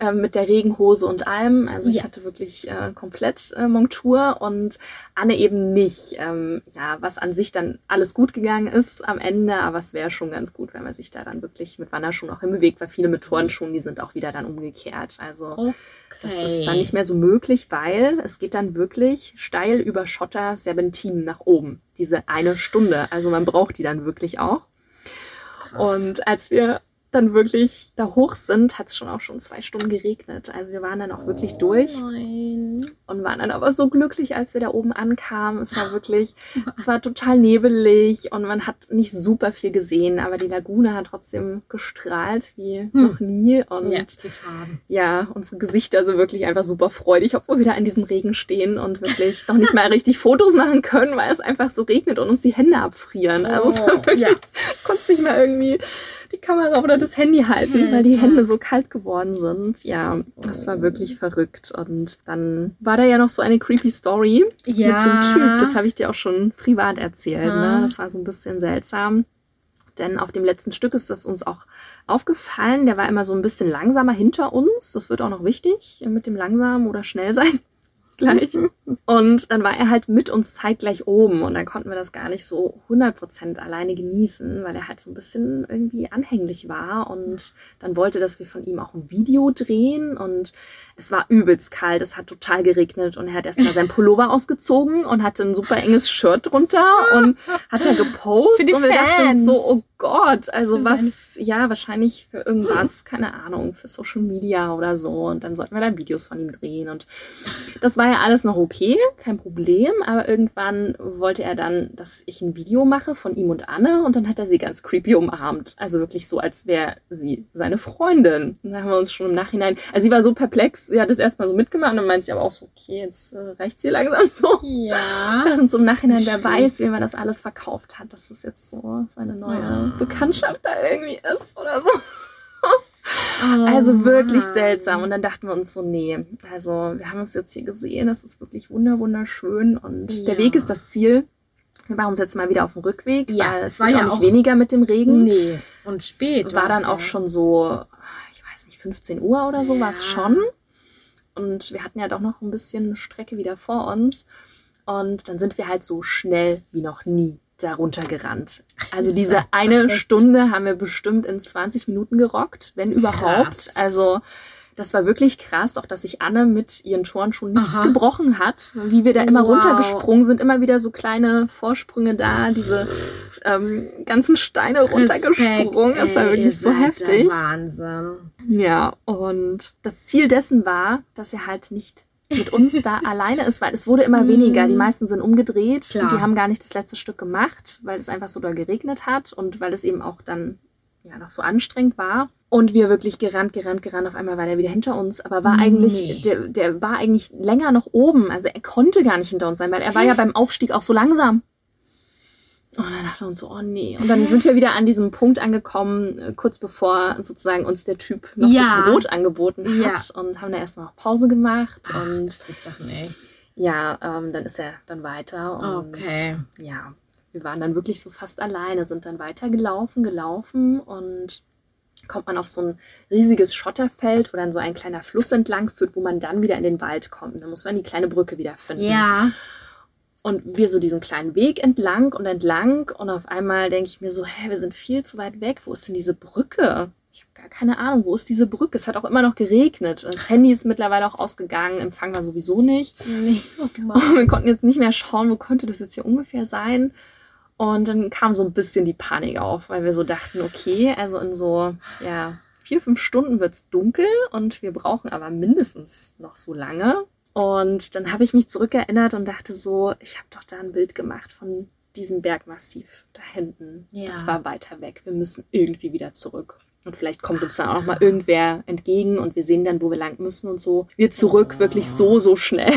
äh, mit der Regenhose und allem. Also ich ja. hatte wirklich äh, komplett äh, Montur und Anne eben nicht. Ähm, ja, was an sich dann alles gut gegangen ist am Ende, aber es wäre schon ganz gut, wenn man sich da dann wirklich mit Wanderschuhen auch hinbewegt, weil viele mit Turnschuhen, die sind auch wieder dann umgekehrt. Also okay. das ist dann nicht mehr so möglich, weil es geht dann wirklich steil über Schotter Serpentinen nach oben. Diese eine Stunde. Also man braucht die dann wirklich auch. Und als wir dann wirklich da hoch sind, hat es schon auch schon zwei Stunden geregnet. Also wir waren dann auch wirklich oh durch nein. und waren dann aber so glücklich, als wir da oben ankamen. Es war wirklich, es war total nebelig und man hat nicht super viel gesehen, aber die Lagune hat trotzdem gestrahlt wie hm. noch nie und ja, ja, unsere Gesichter sind wirklich einfach super freudig, obwohl wir da in diesem Regen stehen und wirklich noch nicht mal richtig Fotos machen können, weil es einfach so regnet und uns die Hände abfrieren. Also es war oh, wirklich, ja. konntest nicht mal irgendwie die Kamera oder das Handy halten, weil die Hände so kalt geworden sind. Ja, das war wirklich verrückt. Und dann war da ja noch so eine creepy Story ja. mit so einem Typ. Das habe ich dir auch schon privat erzählt. Ne? Das war so ein bisschen seltsam. Denn auf dem letzten Stück ist das uns auch aufgefallen. Der war immer so ein bisschen langsamer hinter uns. Das wird auch noch wichtig mit dem langsam oder schnell sein. Gleich. Und dann war er halt mit uns zeitgleich oben und dann konnten wir das gar nicht so 100% alleine genießen, weil er halt so ein bisschen irgendwie anhänglich war und dann wollte, dass wir von ihm auch ein Video drehen und es war übelst kalt, es hat total geregnet und er hat erstmal sein Pullover ausgezogen und hatte ein super enges Shirt drunter und hat da gepostet und wir dachten uns so, oh Gott, also Für was, ja, wahrscheinlich für irgendwas, keine Ahnung, für Social Media oder so und dann sollten wir da Videos von ihm drehen und das war ja alles noch okay, kein Problem, aber irgendwann wollte er dann, dass ich ein Video mache von ihm und Anne und dann hat er sie ganz creepy umarmt, also wirklich so, als wäre sie seine Freundin. Und da haben wir uns schon im Nachhinein, also sie war so perplex, sie hat es erstmal so mitgemacht und dann meint sie aber auch so, okay, jetzt äh, reicht's hier langsam so. Ja. [LAUGHS] Und so im Nachhinein, wer weiß, wie man das alles verkauft hat, dass es jetzt so seine neue Ah. Bekanntschaft da irgendwie ist oder so. Oh, Also wirklich Mann. seltsam. Und dann dachten wir uns so, nee, also wir haben es jetzt hier gesehen, das ist wirklich wunder wunderschön und Ja. der Weg ist das Ziel. Wir machen uns jetzt mal wieder auf den Rückweg, Ja, weil es war ja auch nicht weniger mit dem Regen. Nee. Und spät. Es war dann auch ja. schon so, ich weiß nicht, 15 Uhr oder so war es Ja. schon. Und wir hatten ja doch noch ein bisschen Strecke wieder vor uns. Und dann sind wir halt so schnell wie noch nie darunter gerannt. Also diese eine verrückt. Stunde haben wir bestimmt in 20 Minuten gerockt, wenn überhaupt. Krass. Also das war wirklich krass, auch dass sich Anne mit ihren Touren nichts Aha. gebrochen hat. Wie wir da immer Wow. runtergesprungen sind, immer wieder so kleine Vorsprünge da, diese ähm, ganzen Steine runtergesprungen. Das war wirklich so heftig. Wahnsinn. Ja, und das Ziel dessen war, dass er halt nicht mit uns da [LAUGHS] alleine ist, weil es wurde immer weniger. Die meisten sind umgedreht. Klar. Die haben gar nicht das letzte Stück gemacht, weil es einfach so da geregnet hat und weil es eben auch dann ja noch so anstrengend war. Und wir wirklich gerannt, gerannt, gerannt. Auf einmal war der wieder hinter uns, aber war eigentlich, Nee. der, der war eigentlich länger noch oben. Also er konnte gar nicht hinter uns sein, weil er war ja beim Aufstieg auch so langsam. Und dann dachten wir uns so, oh nee. Und dann sind wir wieder an diesem Punkt angekommen, äh, kurz bevor sozusagen uns der Typ noch Ja. das Brot angeboten Ja. hat. Und haben da erstmal noch Pause gemacht. Ach, und das gibt Sachen, ey. ja, ähm, dann ist er dann weiter. Und Okay. ja, wir waren dann wirklich so fast alleine, sind dann weiter gelaufen, gelaufen und kommt man auf so ein riesiges Schotterfeld, wo dann so ein kleiner Fluss entlang führt, wo man dann wieder in den Wald kommt. Dann muss man die kleine Brücke wieder finden. Ja. Und wir so diesen kleinen Weg entlang und entlang und auf einmal denke ich mir so, hä, wir sind viel zu weit weg. Wo ist denn diese Brücke? Ich habe gar keine Ahnung, wo ist diese Brücke? Es hat auch immer noch geregnet. Das Handy ist mittlerweile auch ausgegangen, Empfang war sowieso nicht. Nee. Oh Und [LAUGHS] wir konnten jetzt nicht mehr schauen, wo könnte das jetzt hier ungefähr sein. Und dann kam so ein bisschen die Panik auf, weil wir so dachten, okay, also in so ja, vier, fünf Stunden wird's dunkel und wir brauchen aber mindestens noch so lange. Und dann habe ich mich zurückerinnert und dachte so, ich habe doch da ein Bild gemacht von diesem Bergmassiv da hinten. Ja. Das war weiter weg. Wir müssen irgendwie wieder zurück. Und vielleicht kommt uns dann auch mal irgendwer entgegen und wir sehen dann, wo wir lang müssen und so. Wir zurück, wirklich so, so schnell.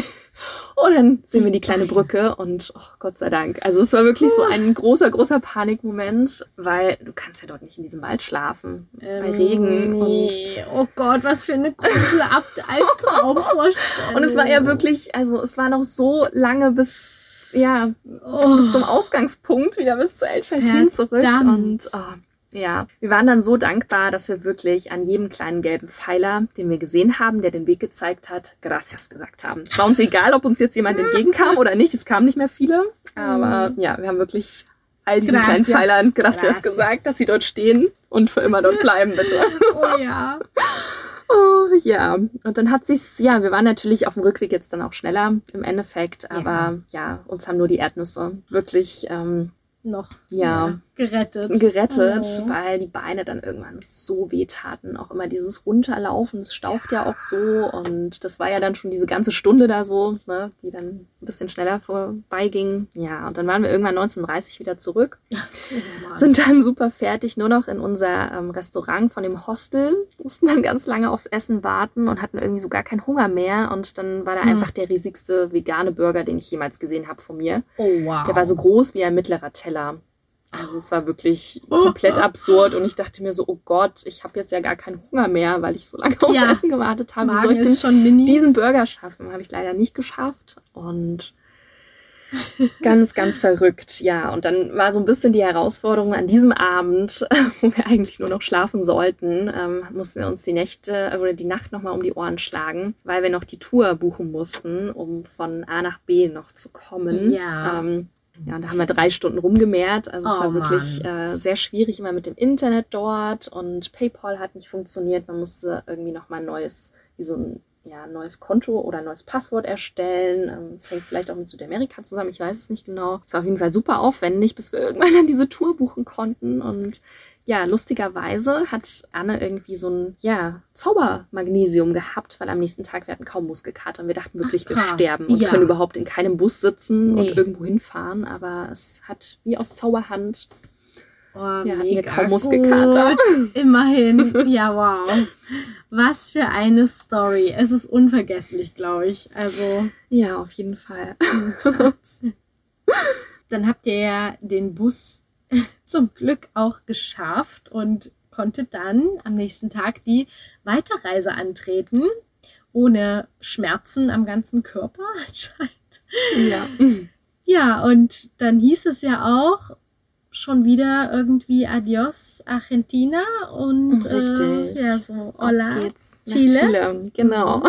Und [LAUGHS] dann sehen wir die kleine Brücke und oh, Gott sei Dank. Also es war wirklich so ein großer, großer Panikmoment, weil du kannst ja dort nicht in diesem Wald schlafen. bei Regen. Und, Ähm, Nee. Oh Gott, was für eine coole [LAUGHS] Albtraumvorstellung. und es war ja wirklich, also es war noch so lange bis, ja, Oh. bis zum Ausgangspunkt, wieder bis zu El Chaltin zurück. Und oh, ja, wir waren dann so dankbar, dass wir wirklich an jedem kleinen gelben Pfeiler, den wir gesehen haben, der den Weg gezeigt hat, gracias gesagt haben. Es war uns egal, ob uns jetzt jemand [LAUGHS] entgegenkam oder nicht. Es kamen nicht mehr viele. Aber ja, wir haben wirklich all diesen kleinen Gracias. Pfeilern gracias, Gracias. gesagt, dass sie dort stehen und für immer dort bleiben, bitte. [LAUGHS] Oh ja. [LAUGHS] Oh, ja, und dann hat sich's, ja, wir waren natürlich auf dem Rückweg jetzt dann auch schneller im Endeffekt, aber ja, uns haben nur die Erdnüsse wirklich ähm, Noch. Ja. Gerettet. gerettet, Oh. weil die Beine dann irgendwann so weh taten. Auch immer dieses Runterlaufen, es staucht ja. auch so und das war ja dann schon diese ganze Stunde da so, ne, die dann ein bisschen schneller vorbeiging. Ja, und dann waren wir irgendwann 19.30 wieder zurück. [LAUGHS] Oh sind dann super fertig, nur noch in unser ähm, Restaurant von dem Hostel, mussten dann ganz lange aufs Essen warten und hatten irgendwie so gar keinen Hunger mehr. Und dann war da Hm. einfach der riesigste vegane Burger, den ich jemals gesehen habe von mir. Oh wow. Der war so groß wie ein mittlerer Teller. Also es war wirklich komplett absurd und ich dachte mir so, oh Gott, ich habe jetzt ja gar keinen Hunger mehr, weil ich so lange [LAUGHS] aufs Ja. Essen gewartet habe. Wie soll ich denn schon mini. diesen Burger schaffen? Habe ich leider nicht geschafft. Und [LAUGHS] Ganz, ganz verrückt, ja. Und dann war so ein bisschen die Herausforderung an diesem Abend, [LAUGHS] wo wir eigentlich nur noch schlafen sollten, ähm, mussten wir uns die Nächte oder die Nacht nochmal um die Ohren schlagen, weil wir noch die Tour buchen mussten, um von A nach B noch zu kommen. Ja. Ähm, ja, und da haben wir drei Stunden rumgemehrt. Also es Oh war wirklich äh, sehr schwierig immer mit dem Internet dort und PayPal hat nicht funktioniert. Man musste irgendwie nochmal ein neues, wie so ein ja, neues Konto oder ein neues Passwort erstellen. Ähm, Das hängt vielleicht auch mit Südamerika zusammen, ich weiß es nicht genau. Es war auf jeden Fall super aufwendig, bis wir irgendwann dann diese Tour buchen konnten. Und ja, lustigerweise hat Anne irgendwie so ein ja, Zaubermagnesium gehabt, weil am nächsten Tag wir hatten kaum Muskelkater und wir dachten wirklich, Ach, wir sterben und Ja. können überhaupt in keinem Bus sitzen Nee. und irgendwo hinfahren. Aber es hat wie aus Zauberhand Oh, Ja, mega kaum Muskelkater. gut. Immerhin. Ja, wow. Was für eine Story. Es ist unvergesslich, glaube ich. Also, Ja, auf jeden Fall. [LAUGHS] dann habt ihr ja den Bus zum Glück auch geschafft und konntet dann am nächsten Tag die Weiterreise antreten. Ohne Schmerzen am ganzen Körper [LAUGHS] anscheinend. Ja. Ja, und dann hieß es ja auch schon wieder irgendwie Adios Argentina und äh, Richtig. ja so Hola Chile. Chile. Genau.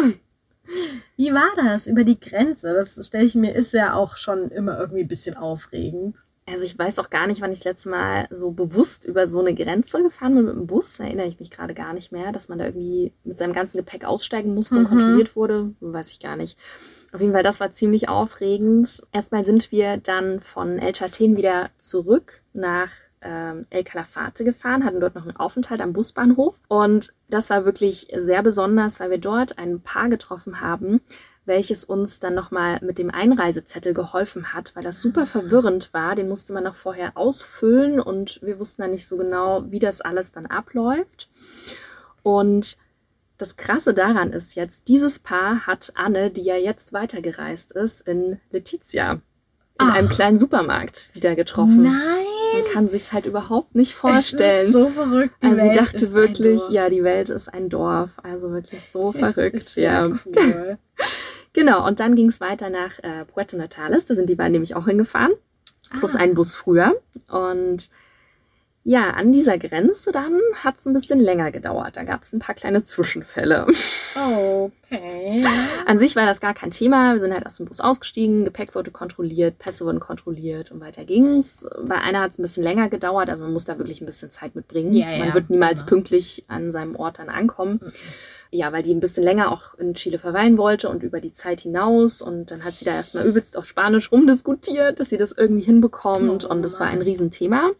Wie war das über die Grenze? Das stelle ich mir ist ja auch schon immer irgendwie ein bisschen aufregend. Also ich weiß auch gar nicht, wann ich das letzte Mal so bewusst über so eine Grenze gefahren bin mit dem Bus. Da erinnere ich mich gerade gar nicht mehr, dass man da irgendwie mit seinem ganzen Gepäck aussteigen musste und Mhm. kontrolliert wurde. Weiß ich gar nicht. Auf jeden Fall, das war ziemlich aufregend. Erstmal sind wir dann von El Chaten wieder zurück nach ähm, El Calafate gefahren, hatten dort noch einen Aufenthalt am Busbahnhof. Und das war wirklich sehr besonders, weil wir dort ein Paar getroffen haben, welches uns dann nochmal mit dem Einreisezettel geholfen hat, weil das super verwirrend war. Den musste man noch vorher ausfüllen und wir wussten dann nicht so genau, wie das alles dann abläuft. Und das Krasse daran ist jetzt, dieses Paar hat Anne, die ja jetzt weitergereist ist, in Letizia, in Ach. einem kleinen Supermarkt wieder getroffen. Nein, Man kann sich halt überhaupt nicht es vorstellen. ist so verrückt. Die also sie Welt dachte ist ein wirklich, ja, die Welt ist ein Dorf. Also wirklich so Es verrückt, ja. Cool. [LAUGHS] Genau, und dann ging es weiter nach äh, Puerto Natales. Da sind die beiden nämlich auch hingefahren. Plus Ah. einen Bus früher. Und ja, an dieser Grenze dann hat es ein bisschen länger gedauert. Da gab es ein paar kleine Zwischenfälle. Okay. An sich war das gar kein Thema. Wir sind halt aus dem Bus ausgestiegen, Gepäck wurde kontrolliert, Pässe wurden kontrolliert und weiter ging's. Bei einer hat es ein bisschen länger gedauert, also man muss da wirklich ein bisschen Zeit mitbringen. Ja, ja, man wird niemals immer. pünktlich an seinem Ort dann ankommen. Ja, weil die ein bisschen länger auch in Chile verweilen wollte und über die Zeit hinaus. Und dann hat sie da erstmal übelst auf Spanisch rumdiskutiert, dass sie das irgendwie hinbekommt. Oh und das war ein. Riesenthema.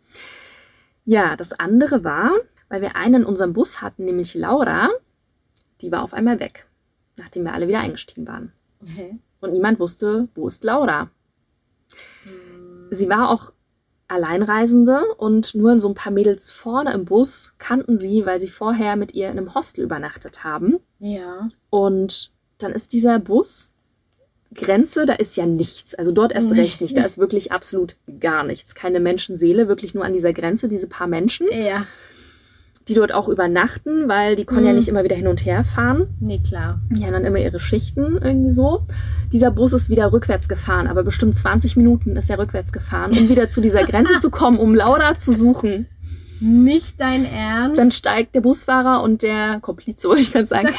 Ja, das andere war, weil wir einen in unserem Bus hatten, nämlich Laura, die war auf einmal weg, nachdem wir alle wieder eingestiegen waren. Okay. Und niemand wusste, wo ist Laura. Sie war auch Alleinreisende und nur in so ein paar Mädels vorne im Bus kannten sie, weil sie vorher mit ihr in einem Hostel übernachtet haben. Ja. Und dann ist dieser Bus, Grenze, da ist ja nichts. Also dort erst recht nicht. Da [LAUGHS] ist wirklich absolut gar nichts. Keine Menschenseele, wirklich nur an dieser Grenze, diese paar Menschen, Ja. Die dort auch übernachten, weil die konnten ja Mhm. nicht immer wieder hin und her fahren. Nee, klar. Die haben dann immer ihre Schichten irgendwie so. Dieser Bus ist wieder rückwärts gefahren, aber bestimmt 20 Minuten ist er rückwärts gefahren, um wieder zu dieser Grenze [LAUGHS] zu kommen, um Laura zu suchen. Nicht dein Ernst. Dann steigt der Busfahrer und der Komplize, [LAUGHS] wollte ich gerade sagen, [LAUGHS]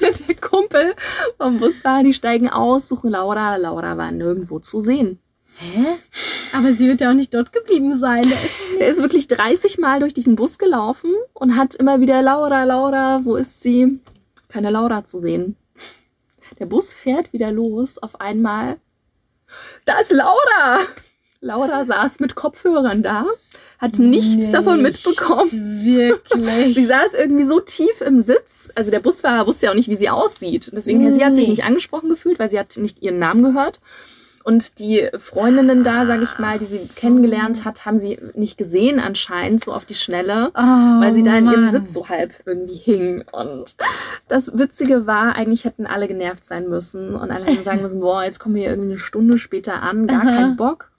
Der der Kumpel vom Busfahrer, die steigen aus, suchen Laura. Laura war nirgendwo zu sehen. Hä? Aber sie wird ja auch nicht dort geblieben sein. Da ist Er ist wirklich 30 Mal durch diesen Bus gelaufen und hat immer wieder Laura, Laura, wo ist sie? Keine Laura zu sehen. Der Bus fährt wieder los. Auf einmal. Da ist Laura! Laura saß mit Kopfhörern da, hat nichts davon Nicht mitbekommen. Wirklich. [LAUGHS] Sie saß irgendwie so tief im Sitz. Also der Busfahrer wusste ja auch nicht, wie sie aussieht. Deswegen sie hat sich Nee. nicht angesprochen gefühlt, weil sie hat nicht ihren Namen gehört. Und die Freundinnen da, sage ich mal, die sie so. kennengelernt hat, haben sie nicht gesehen anscheinend so auf die Schnelle, oh, weil sie da in ihrem Mann. Sitz so halb irgendwie hing. Und das Witzige war, eigentlich hätten alle genervt sein müssen und alle hätten sagen müssen, boah, jetzt kommen wir irgendwie eine Stunde später an, gar Aha. kein Bock.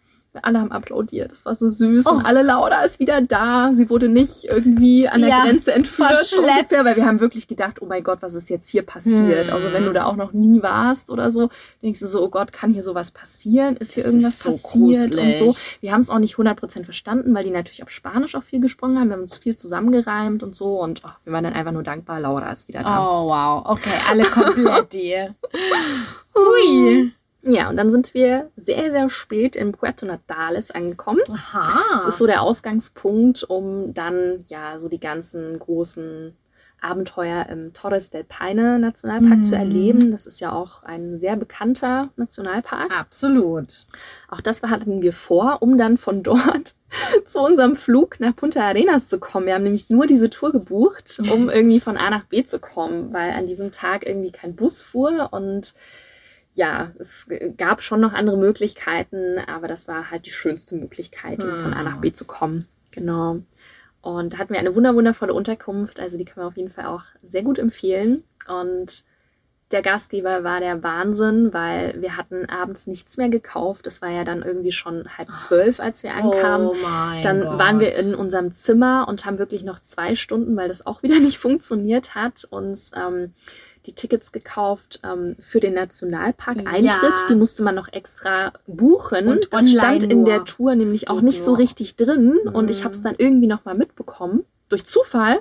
Alle haben applaudiert. Das war so süß. Und alle Laura ist wieder da. Sie wurde nicht irgendwie an der Ja, Grenze entführt. ungefähr, weil wir haben wirklich gedacht, oh mein Gott, was ist jetzt hier passiert? Hm. Also wenn du da auch noch nie warst oder so, denkst du so, oh Gott, kann hier sowas passieren? Ist hier Das irgendwas ist so passiert und so? gruselig. Wir haben es auch nicht 100% verstanden, weil die natürlich auf Spanisch auch viel gesprochen haben. Wir haben uns viel zusammengereimt und so. Und oh, wir waren dann einfach nur dankbar, Laura ist wieder da. Oh, wow. Okay, alle komplett hier. [LAUGHS] Hui. Ja, und dann sind wir sehr, sehr spät in Puerto Natales angekommen. Aha. Das ist so der Ausgangspunkt, um dann ja so die ganzen großen Abenteuer im Torres del Paine Nationalpark Mhm. zu erleben. Das ist ja auch ein sehr bekannter Nationalpark. Absolut. Auch das hatten wir vor, um dann von [LAUGHS] dort zu unserem Flug nach Punta Arenas zu kommen. Wir haben nämlich nur diese Tour gebucht, um [LAUGHS] irgendwie von A nach B zu kommen, weil an diesem Tag irgendwie kein Bus fuhr und ja, es gab schon noch andere Möglichkeiten, aber das war halt die schönste Möglichkeit, um von A nach B zu kommen. Genau. Und da hatten wir eine wunder wundervolle Unterkunft, also die können wir auf jeden Fall auch sehr gut empfehlen. Und der Gastgeber war der Wahnsinn, weil wir hatten abends nichts mehr gekauft. Es war ja dann irgendwie schon halb zwölf, als wir ankamen. Oh mein Dann Gott. waren wir in unserem Zimmer und haben wirklich noch zwei Stunden, weil das auch [LAUGHS] wieder nicht funktioniert hat, uns ähm, die Tickets gekauft ähm, für den Nationalpark-Eintritt. Ja. Die musste man noch extra buchen. Und das stand in der Tour nämlich auch nicht so richtig drin. Und ich Mhm. habe es dann irgendwie noch mal mitbekommen, durch Zufall.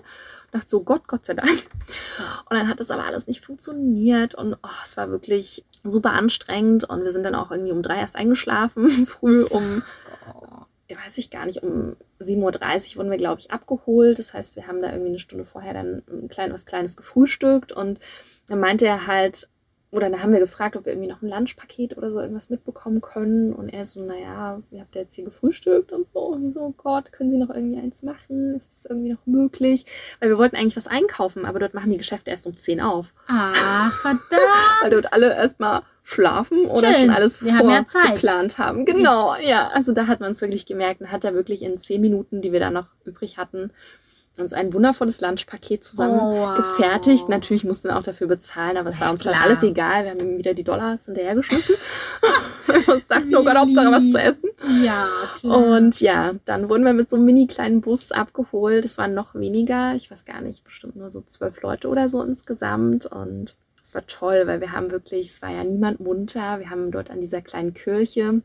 Dachte so, Gott, Gott sei Dank. Und dann hat das aber alles nicht funktioniert und oh, es war wirklich super anstrengend und wir sind dann auch irgendwie um drei erst eingeschlafen, [LAUGHS] früh um, ich weiß ich gar nicht, um 7.30 Uhr wurden wir, glaube ich, abgeholt. Das heißt, wir haben da irgendwie eine Stunde vorher dann ein klein, was Kleines gefrühstückt und dann meinte er halt, oder dann haben wir gefragt, ob wir irgendwie noch ein Lunchpaket oder so irgendwas mitbekommen können. Und er so, naja, ihr habt ja jetzt hier gefrühstückt und so. Und so, oh Gott, können Sie noch irgendwie eins machen? Ist das irgendwie noch möglich? Weil wir wollten eigentlich was einkaufen, aber dort machen die Geschäfte erst um 10 auf. Ah, [LAUGHS] verdammt. Weil dort alle erstmal schlafen oder Chillen. schon alles Wir haben ja vorgeplant haben. Genau, [LAUGHS] ja. Also da hat man es wirklich gemerkt. Dann hat er wirklich in 10 Minuten, die wir da noch übrig hatten, uns ein wundervolles Lunchpaket zusammen Oh, wow. gefertigt. Natürlich mussten wir auch dafür bezahlen, aber es war uns dann alles egal. Wir haben ihm wieder die Dollars hinterhergeschmissen. [LAUGHS] und dachten, oh Gott, Hauptsache was zu essen. Ja, klar. Und ja, dann wurden wir mit so einem mini kleinen Bus abgeholt. Es waren noch weniger, ich weiß gar nicht, bestimmt nur so zwölf Leute oder so insgesamt. Und es war toll, weil wir haben wirklich, es war ja niemand munter. Wir haben dort an dieser kleinen Kirche,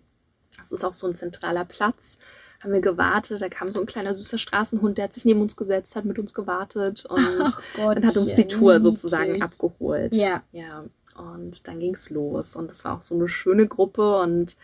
das ist auch so ein zentraler Platz, haben wir gewartet. Da kam so ein kleiner süßer Straßenhund, der hat sich neben uns gesetzt, hat mit uns gewartet und dann hat uns die Tour sozusagen abgeholt. Ja. Ja. Und dann ging's los. Und es war auch so eine schöne Gruppe. Und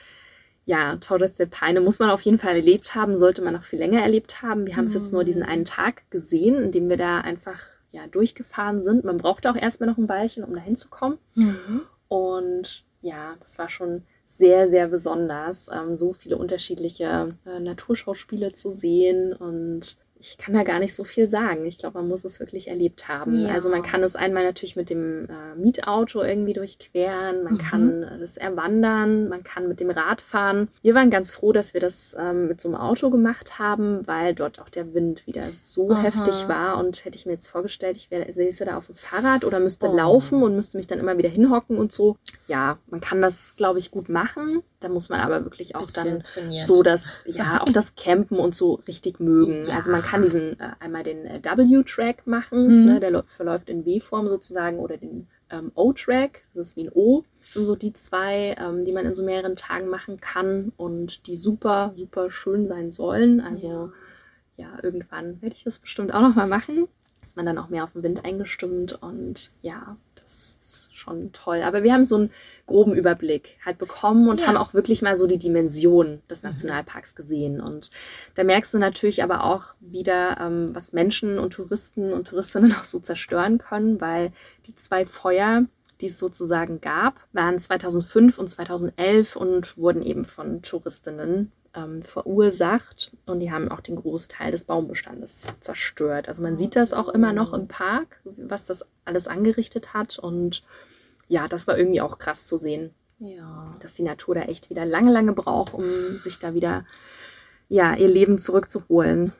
ja, Torres del Paine muss man auf jeden Fall erlebt haben, sollte man noch viel länger erlebt haben. Wir haben es jetzt nur diesen einen Tag gesehen, in dem wir da einfach ja, durchgefahren sind. Man brauchte auch erstmal noch ein Weilchen, um da hinzukommen. Mhm. Und ja, das war schon sehr, sehr besonders, ähm, so viele unterschiedliche äh, Naturschauspiele zu sehen. Und ich kann da gar nicht so viel sagen. Ich glaube, man muss es wirklich erlebt haben. Ja. Also man kann es einmal natürlich mit dem äh, Mietauto irgendwie durchqueren, man Mhm. kann das erwandern, man kann mit dem Rad fahren. Wir waren ganz froh, dass wir das ähm, mit so einem Auto gemacht haben, weil dort auch der Wind wieder so Aha. heftig war. Und hätte ich mir jetzt vorgestellt, ich wäre, säße da auf dem Fahrrad oder müsste Oh. laufen und müsste mich dann immer wieder hinhocken und so. Ja, man kann das, glaube ich, gut machen. Da muss man aber wirklich auch dann trainiert. so das, ja, auch das Campen und so richtig mögen. Ja. Also man kann diesen äh, einmal den äh, W-Track machen, Mhm. ne, der läu- verläuft in W-Form sozusagen, oder den ähm, O-Track, das ist wie ein O. Das sind so die zwei, ähm, die man in so mehreren Tagen machen kann und die super, super schön sein sollen. Also ja, irgendwann werde ich das bestimmt auch nochmal machen. Ist man dann auch mehr auf den Wind eingestimmt und ja, schon toll. Aber wir haben so einen groben Überblick halt bekommen und Ja. haben auch wirklich mal so die Dimension des Nationalparks gesehen. Und da merkst du natürlich aber auch wieder, ähm, was Menschen und Touristen und Touristinnen [LAUGHS] auch so zerstören können, weil die zwei Feuer, die es sozusagen gab, waren 2005 und 2011 und wurden eben von Touristinnen ähm, verursacht und die haben auch den Großteil des Baumbestandes zerstört. Also man sieht das auch immer noch im Park, was das alles angerichtet hat und ja, das war irgendwie auch krass zu sehen, Ja. dass die Natur da echt wieder lange, lange braucht, um sich da wieder ja, ihr Leben zurückzuholen.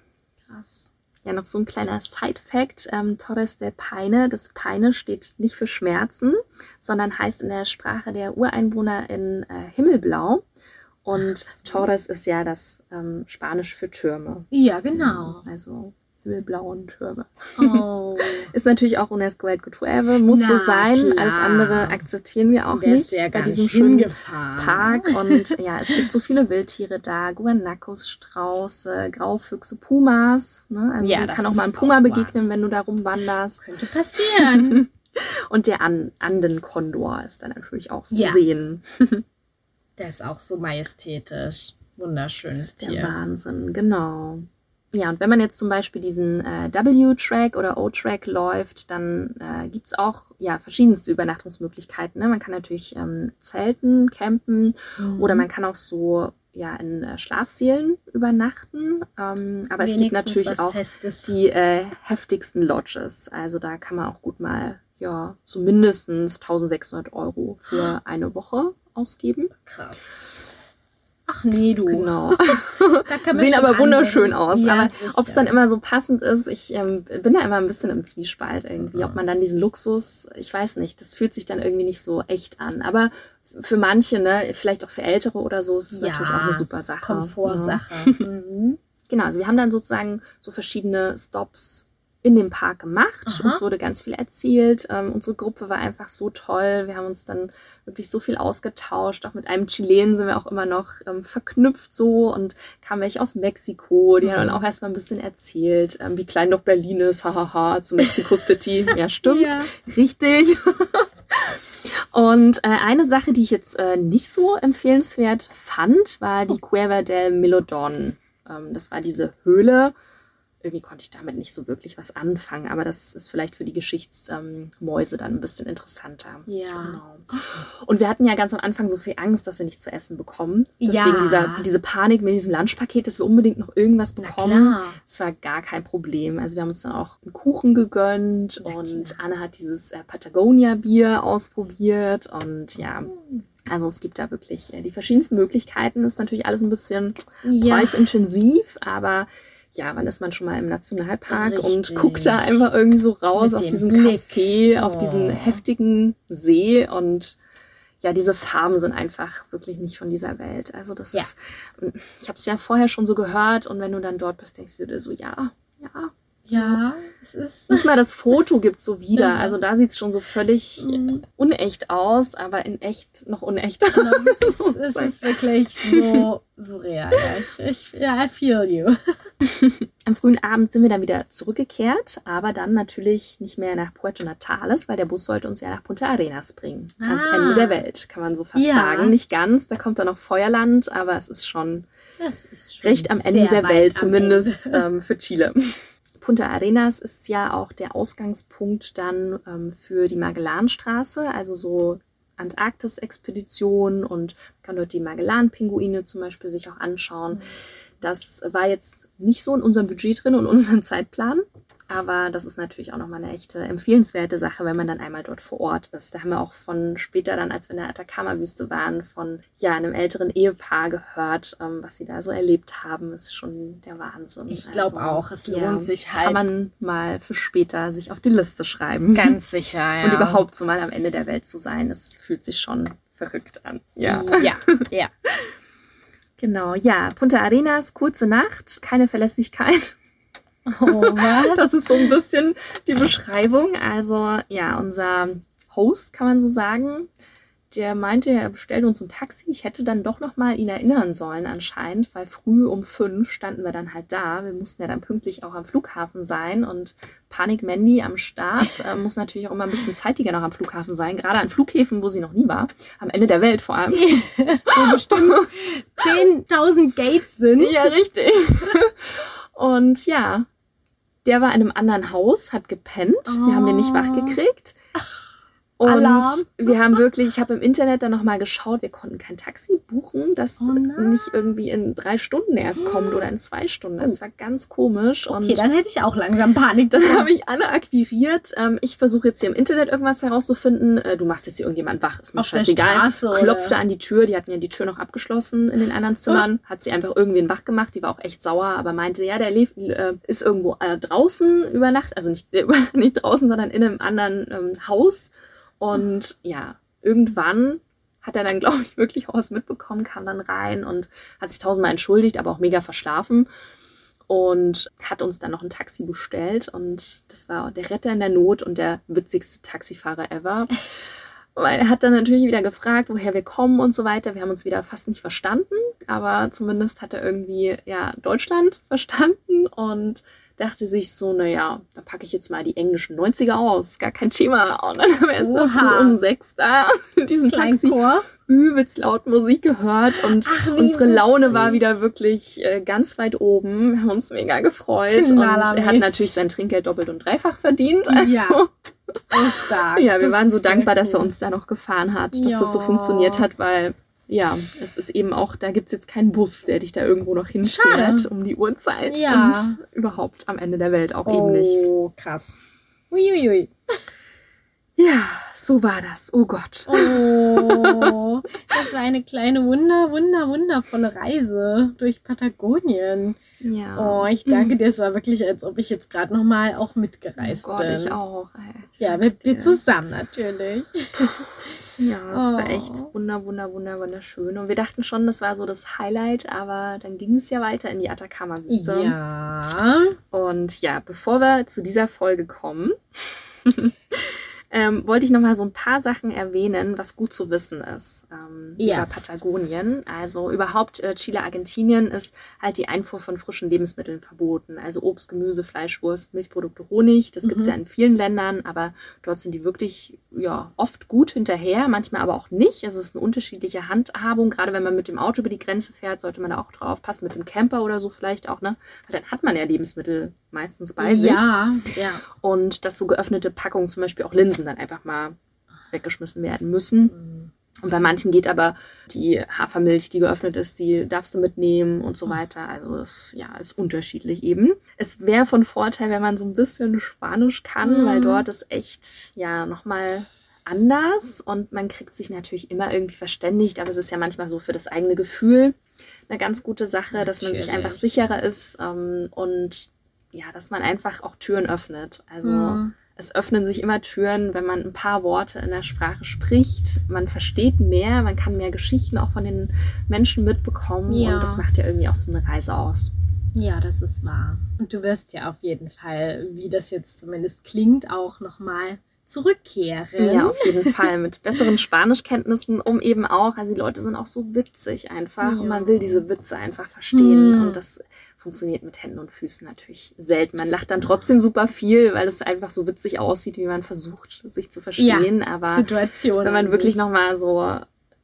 Krass. Ja, noch so ein kleiner Side-Fact. Ähm, Torres del Paine, das Peine steht nicht für Schmerzen, sondern heißt in der Sprache der Ureinwohner in äh, Himmelblau. Und so. Torres ist ja das ähm, Spanisch für Türme. Ja, genau. Also himmelblauen Türme. Oh. [LAUGHS] Ist natürlich auch UNESCO-Weltkulturerbe, muss so Na, sein. klar. Alles andere akzeptieren wir auch nicht ja bei diesem schönen. Park. Und ja, es gibt so viele Wildtiere da, Guanacos, Strauße, Grauffüchse, Pumas. Ne? Also Ja, kann auch mal ist Puma begegnen, wenn du da rumwanderst. Könnte passieren. [LAUGHS] Und der An Andenkondor ist dann natürlich auch zu Ja. sehen. Der ist auch so majestätisch. Wunderschönes Der Tier. Wahnsinn, genau. Ja, und wenn man jetzt zum Beispiel diesen äh, W-Track oder O-Track läuft, dann äh, gibt es auch ja, verschiedenste Übernachtungsmöglichkeiten. Ne? Man kann natürlich ähm, zelten, campen Mhm. oder man kann auch so ja, in äh, Schlafsälen übernachten. Ähm, aber es gibt Wenigstens natürlich auch Festes. die äh, heftigsten Lodges. Also da kann man auch gut mal ja, so mindestens 1600 Euro für eine Woche ausgeben. Krass. Ach nee, du. Genau. [LAUGHS] Sehen aber wunderschön anwenden. aus. Ja, aber ob es dann immer so passend ist, ich ähm, bin da immer ein bisschen im Zwiespalt irgendwie. Ob man dann diesen Luxus, ich weiß nicht, das fühlt sich dann irgendwie nicht so echt an. Aber für manche, ne, vielleicht auch für Ältere oder so, ist es Ja, natürlich auch eine super Sache. Ja. Komfortsache. [LAUGHS] Mhm. Genau, also wir haben dann sozusagen so verschiedene Stops in dem Park gemacht. Aha. Uns wurde ganz viel erzählt. Ähm, unsere Gruppe war einfach so toll. Wir haben uns dann wirklich so viel ausgetauscht. Auch mit einem Chilen sind wir auch immer noch ähm, verknüpft so und kamen welche aus Mexiko. Die haben Mhm. dann auch erstmal ein bisschen erzählt, ähm, wie klein doch Berlin ist. Hahaha, zu Mexico City. [LAUGHS] Ja, stimmt. Ja. Richtig. [LAUGHS] Und äh, eine Sache, die ich jetzt äh, nicht so empfehlenswert fand, war die Cueva del Milodon. Ähm, das war diese Höhle. Irgendwie konnte ich damit nicht so wirklich was anfangen, aber das ist vielleicht für die Geschichtsmäuse ähm, dann ein bisschen interessanter. Ja. Genau. Und wir hatten ja ganz am Anfang so viel Angst, dass wir nichts zu essen bekommen. Deswegen Ja. dieser, diese Panik mit diesem Lunchpaket, dass wir unbedingt noch irgendwas bekommen. klar. Es war gar kein Problem. Also wir haben uns dann auch einen Kuchen gegönnt und Anne hat dieses äh, Patagonia-Bier ausprobiert und ja, also es gibt da wirklich äh, die verschiedensten Möglichkeiten. Ist natürlich alles ein bisschen Ja. preisintensiv, aber ja, wann ist man schon mal im Nationalpark und Richtig. guckt da einfach irgendwie so raus Mit aus diesem Blick. Café auf Oh. diesen heftigen See und ja, diese Farben sind einfach wirklich nicht von dieser Welt. Also das, Ja. ich habe es ja vorher schon so gehört und wenn du dann dort bist, denkst du dir so, ja, ja. Ja, es ist. Nicht mal das Foto gibt's so wieder. Ja. Also da sieht's schon so völlig Mhm. unecht aus, aber in echt noch unechter. Es [LAUGHS] ist, es ist wirklich so [LAUGHS] surreal. Ja, ich, ich, ja, I feel you. Am frühen Abend sind wir dann wieder zurückgekehrt, aber dann natürlich nicht mehr nach Puerto Natales, weil der Bus sollte uns ja nach Punta Arenas bringen. Ans Ah. Ende der Welt, kann man so fast Ja. sagen. Nicht ganz, da kommt dann noch Feuerland, aber es ist schon ist schon recht am Ende der Welt, zumindest Ende. ähm, für Chile. [LAUGHS] Punta Arenas ist ja auch der Ausgangspunkt dann ähm, für die Magellanstraße, also so Antarktis-Expedition und kann dort die Magellan-Pinguine zum Beispiel sich auch anschauen. Das war jetzt nicht so in unserem Budget drin und [LAUGHS] unserem Zeitplan. Aber das ist natürlich auch nochmal eine echte empfehlenswerte Sache, wenn man dann einmal dort vor Ort ist. Da haben wir auch von später dann, als wir in der Atacama-Wüste waren, von ja, einem älteren Ehepaar gehört, ähm, was sie da so erlebt haben. ist schon der Wahnsinn. Ich glaube auch, es lohnt sich halt. Kann man mal für später sich auf die Liste schreiben. Ganz [LAUGHS] sicher, ja. Und überhaupt so mal am Ende der Welt zu sein, es fühlt sich schon verrückt an. Ja. Ja, ja. [LAUGHS] Genau, ja. Punta Arenas, kurze Nacht, keine Verlässlichkeit. Oh, was? Das ist so ein bisschen die Beschreibung. Also, ja, unser Host, kann man so sagen, der meinte, er bestellt uns ein Taxi. Ich hätte dann doch noch mal ihn erinnern sollen anscheinend, weil früh um fünf standen wir dann halt da. Wir mussten ja dann pünktlich auch am Flughafen sein und Panik Mandy am Start äh, muss natürlich auch immer ein bisschen zeitiger noch am Flughafen sein, gerade an Flughäfen, wo sie noch nie war, am Ende der Welt vor allem. [LAUGHS] Wo bestimmt [LAUGHS] 10.000 Gates sind. Ja, richtig. [LAUGHS] Und ja, der war in einem anderen Haus, hat gepennt. Wir haben den nicht wach gekriegt. Und Alarm. wir haben wirklich, ich habe im Internet dann nochmal geschaut, wir konnten kein Taxi buchen, das Oh nicht irgendwie in drei Stunden erst kommt oder in zwei Stunden. Das war ganz komisch. Okay, und dann hätte ich auch langsam Panik. dann habe ich Anne akquiriert. Ähm, ich versuche jetzt hier im Internet irgendwas herauszufinden. Äh, du machst jetzt hier irgendjemand wach, ist mir Auf scheißegal. Oder? Klopfte an die Tür, die hatten ja die Tür noch abgeschlossen in den anderen Zimmern. Hat sie einfach irgendwen wach gemacht, die war auch echt sauer, aber meinte, ja, der lebt, äh, ist irgendwo äh, draußen über Nacht, also nicht, [LAUGHS] nicht draußen, sondern in einem anderen ähm, Haus. Und ja, irgendwann hat er dann, [LAUGHS] glaube ich, wirklich auch was mitbekommen, kam dann rein und hat sich tausendmal entschuldigt, aber auch mega verschlafen und hat uns dann noch ein Taxi bestellt und das war der Retter in der Not und der witzigste Taxifahrer ever. [LAUGHS] Weil er hat dann natürlich wieder gefragt, woher wir kommen und so weiter. Wir haben uns wieder fast nicht verstanden, aber zumindest hat er irgendwie ja Deutschland verstanden und dachte sich so, naja, da packe ich jetzt mal die englischen 90er aus, gar kein Thema. Und dann haben wir erstmal früh um sechs da [LAUGHS] in diesem Taxi übelst laut Musik gehört und Ach, unsere Laune war wieder wirklich äh, ganz weit oben. Wir haben uns mega gefreut und er hat natürlich sein Trinkgeld doppelt und dreifach verdient. Also, ja. Oh, stark. [LAUGHS] Ja, wir das waren so dankbar, cool. dass er uns da noch gefahren hat, dass ja. das so funktioniert hat, weil ja, es ist eben auch, da gibt es jetzt keinen Bus, der dich da irgendwo noch hinfährt um die Uhrzeit. Ja. Und überhaupt am Ende der Welt auch oh, eben nicht. Oh, krass. Uiuiui. Ja, so war das. Oh Gott. Oh, das war eine kleine, wunder, wunder, wundervolle Reise durch Patagonien. Ja. Oh, ich danke dir. Es war wirklich, als ob ich jetzt gerade nochmal auch mitgereist oh Gott, bin. ich auch. Ey, ja, mit dir zusammen natürlich. [LAUGHS] Ja, es oh. war echt oh. wunder, wunder, wunder, wunderschön. Und wir dachten schon, das war so das Highlight, aber dann ging es ja weiter in die Atacama-Wüste. Ja. Und ja, bevor wir zu dieser Folge kommen, [LAUGHS] ähm, wollte ich noch mal so ein paar Sachen erwähnen, was gut zu wissen ist ähm, ja. über Patagonien. Also überhaupt äh, Chile, Argentinien ist halt die Einfuhr von frischen Lebensmitteln verboten. Also Obst, Gemüse, Fleisch, Wurst, Milchprodukte, Honig. Das mhm. gibt es ja in vielen Ländern, aber dort sind die wirklich ja, oft gut hinterher, manchmal aber auch nicht. Es ist eine unterschiedliche Handhabung. Gerade wenn man mit dem Auto über die Grenze fährt, sollte man da auch drauf passen, mit dem Camper oder so vielleicht auch. Ne? Weil dann hat man ja Lebensmittel meistens bei sich. Ja, ja. Und dass so geöffnete Packungen, zum Beispiel auch Linsen, dann einfach mal weggeschmissen werden müssen. Mhm. Und bei manchen geht aber die Hafermilch, die geöffnet ist, die darfst du mitnehmen und so weiter. Also das ja, ist unterschiedlich eben. Es wäre von Vorteil, wenn man so ein bisschen Spanisch kann, mhm. weil dort ist echt ja nochmal anders und man kriegt sich natürlich immer irgendwie verständigt, aber es ist ja manchmal so für das eigene Gefühl eine ganz gute Sache, dass man sich einfach sicherer ist ähm, und ja, dass man einfach auch Türen öffnet. Also mhm. Es öffnen sich immer Türen, wenn man ein paar Worte in der Sprache spricht. Man versteht mehr, man kann mehr Geschichten auch von den Menschen mitbekommen ja. und das macht ja irgendwie auch so eine Reise aus. Ja, das ist wahr. Und du wirst ja auf jeden Fall, wie das jetzt zumindest klingt, auch nochmal zurückkehren. Ja, auf jeden Fall mit besseren Spanischkenntnissen, um eben auch, also die Leute sind auch so witzig einfach ja. und man will diese Witze einfach verstehen hm. und das funktioniert mit Händen und Füßen natürlich selten. Man lacht dann trotzdem super viel, weil es einfach so witzig aussieht, wie man versucht, sich zu verstehen. Ja, Aber Situation wenn man wirklich nochmal so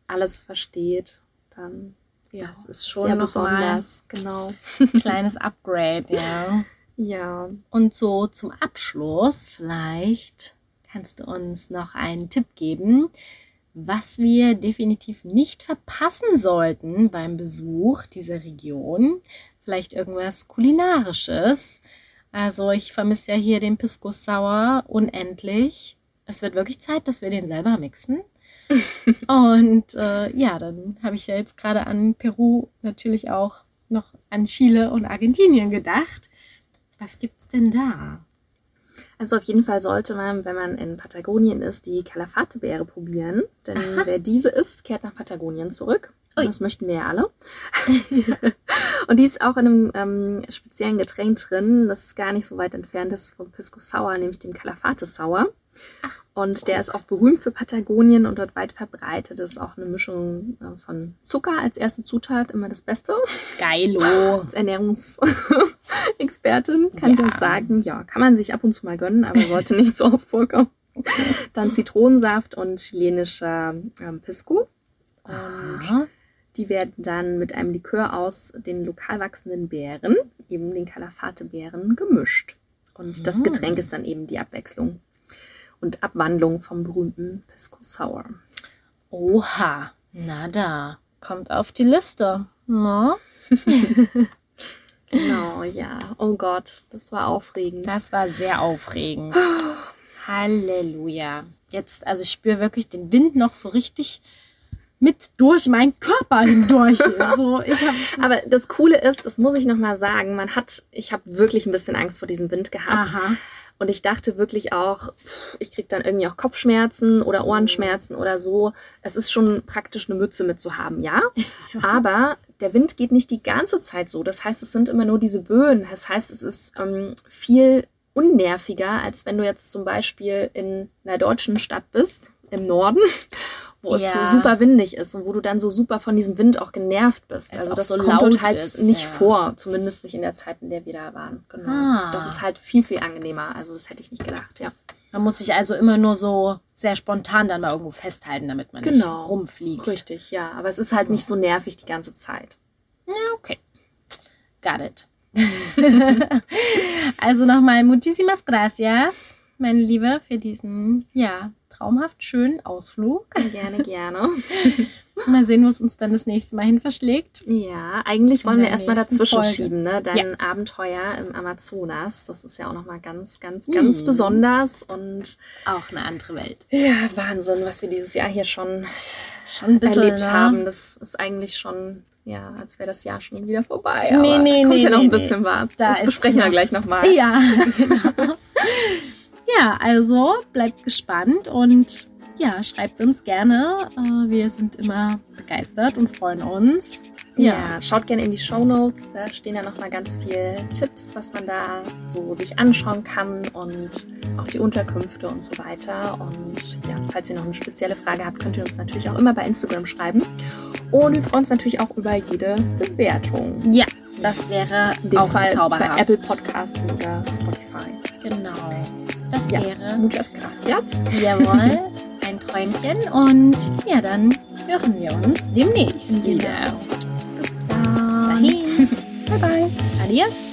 alles versteht, dann ja, das ist schon sehr besonders. Genau. [LAUGHS] [LAUGHS] Kleines Upgrade, ja. Ja. Und so zum Abschluss vielleicht kannst du uns noch einen Tipp geben, was wir definitiv nicht verpassen sollten beim Besuch dieser Region, vielleicht irgendwas Kulinarisches. Also ich vermisse ja hier den Pisco Sauer unendlich. Es wird wirklich Zeit, dass wir den selber mixen. [LAUGHS] und äh, ja, dann habe ich ja jetzt gerade an Peru natürlich auch noch an Chile und Argentinien gedacht. Was gibt's denn da? Also auf jeden Fall sollte man, wenn man in Patagonien ist, die Calafate-Beere probieren. Denn Aha. wer diese isst, kehrt nach Patagonien zurück. Ui. Das möchten wir ja alle. [LAUGHS] und die ist auch in einem ähm, speziellen Getränk drin, das gar nicht so weit entfernt ist vom Pisco Sour, nämlich dem Calafate Sour. Und der ist auch berühmt für Patagonien und dort weit verbreitet. Das ist auch eine Mischung äh, von Zucker als erste Zutat, immer das Beste. Geilo. [LAUGHS] Als Ernährungsexpertin kann ja. ich euch sagen, ja, kann man sich ab und zu mal gönnen, aber sollte nicht so oft vorkommen. Dann Zitronensaft und chilenischer ähm, Pisco. Und Aha. Die werden dann mit einem Likör aus den lokal wachsenden Beeren, eben den Calafate-Beeren, gemischt. Und das Getränk ist dann eben die Abwechslung und Abwandlung vom berühmten Pisco Sour. Oha, na da, kommt auf die Liste. No? [LAUGHS] genau, ja. Oh Gott, das war aufregend. Das war sehr aufregend. [GASPS] Halleluja. Jetzt, also ich spüre wirklich den Wind noch so richtig mit durch meinen Körper hindurch. [LAUGHS] Also ich Aber das Coole ist, das muss ich nochmal sagen, man hat, ich habe wirklich ein bisschen Angst vor diesem Wind gehabt. Aha. Und ich dachte wirklich auch, ich kriege dann irgendwie auch Kopfschmerzen oder Ohrenschmerzen oder so. Es ist schon praktisch, eine Mütze mitzuhaben, [LAUGHS] ja. Aber der Wind geht nicht die ganze Zeit so. Das heißt, es sind immer nur diese Böen. Das heißt, es ist ähm, viel unnerviger, als wenn du jetzt zum Beispiel in einer deutschen Stadt bist, im Norden, wo es Ja. so super windig ist und wo du dann so super von diesem Wind auch genervt bist. Es also das so kommt dort halt ist, nicht ja. vor, zumindest nicht in der Zeit, in der wir da waren. Genau. Ah. Das ist halt viel, viel angenehmer. Also das hätte ich nicht gedacht, ja. Man muss sich also immer nur so sehr spontan dann mal irgendwo festhalten, damit man Genau. nicht rumfliegt. Richtig, ja. Aber es ist halt nicht so nervig die ganze Zeit. Ja, okay. Got it. [LAUGHS] also nochmal muchísimas gracias, meine Liebe, für diesen, ja, traumhaft schönen Ausflug. Gerne, gerne. [LAUGHS] Mal sehen, wo es uns dann das nächste Mal hin verschlägt. Ja, eigentlich wollen wir erstmal dazwischen Folge. schieben, ne? Dein Ja. Abenteuer im Amazonas. Das ist ja auch nochmal ganz, ganz, ganz Mhm. besonders. Und Auch eine andere Welt. ja, Wahnsinn, was wir dieses Jahr hier schon Schon ein bisschen, erlebt ne? haben. Das ist eigentlich schon, ja, als wäre das Jahr schon wieder vorbei. Nee, Aber nee, da kommt nee, ja noch nee, ein nee. bisschen was. Da das besprechen wir gleich nochmal. Ja, [LAUGHS] genau. [LAUGHS] ja, also bleibt gespannt und ja, schreibt uns gerne. Äh, Wir sind immer begeistert und freuen uns. Ja, schaut gerne in die Show Notes. Da stehen ja noch mal ganz viele Tipps, was man da so sich anschauen kann und auch die Unterkünfte und so weiter. Und ja, falls ihr noch eine spezielle Frage habt, könnt ihr uns natürlich auch immer bei Instagram schreiben. Und wir freuen uns natürlich auch über jede Bewertung. Ja, das wäre In dem auch Fall zauberhaft. bei Apple Podcast oder Spotify. Genau. Das Ja, wäre, muchas gracias. jawohl, ein Träumchen. Und ja, dann hören wir uns demnächst Genau. wieder. Bis dann. Dahin. [LAUGHS] Bye bye. Adios.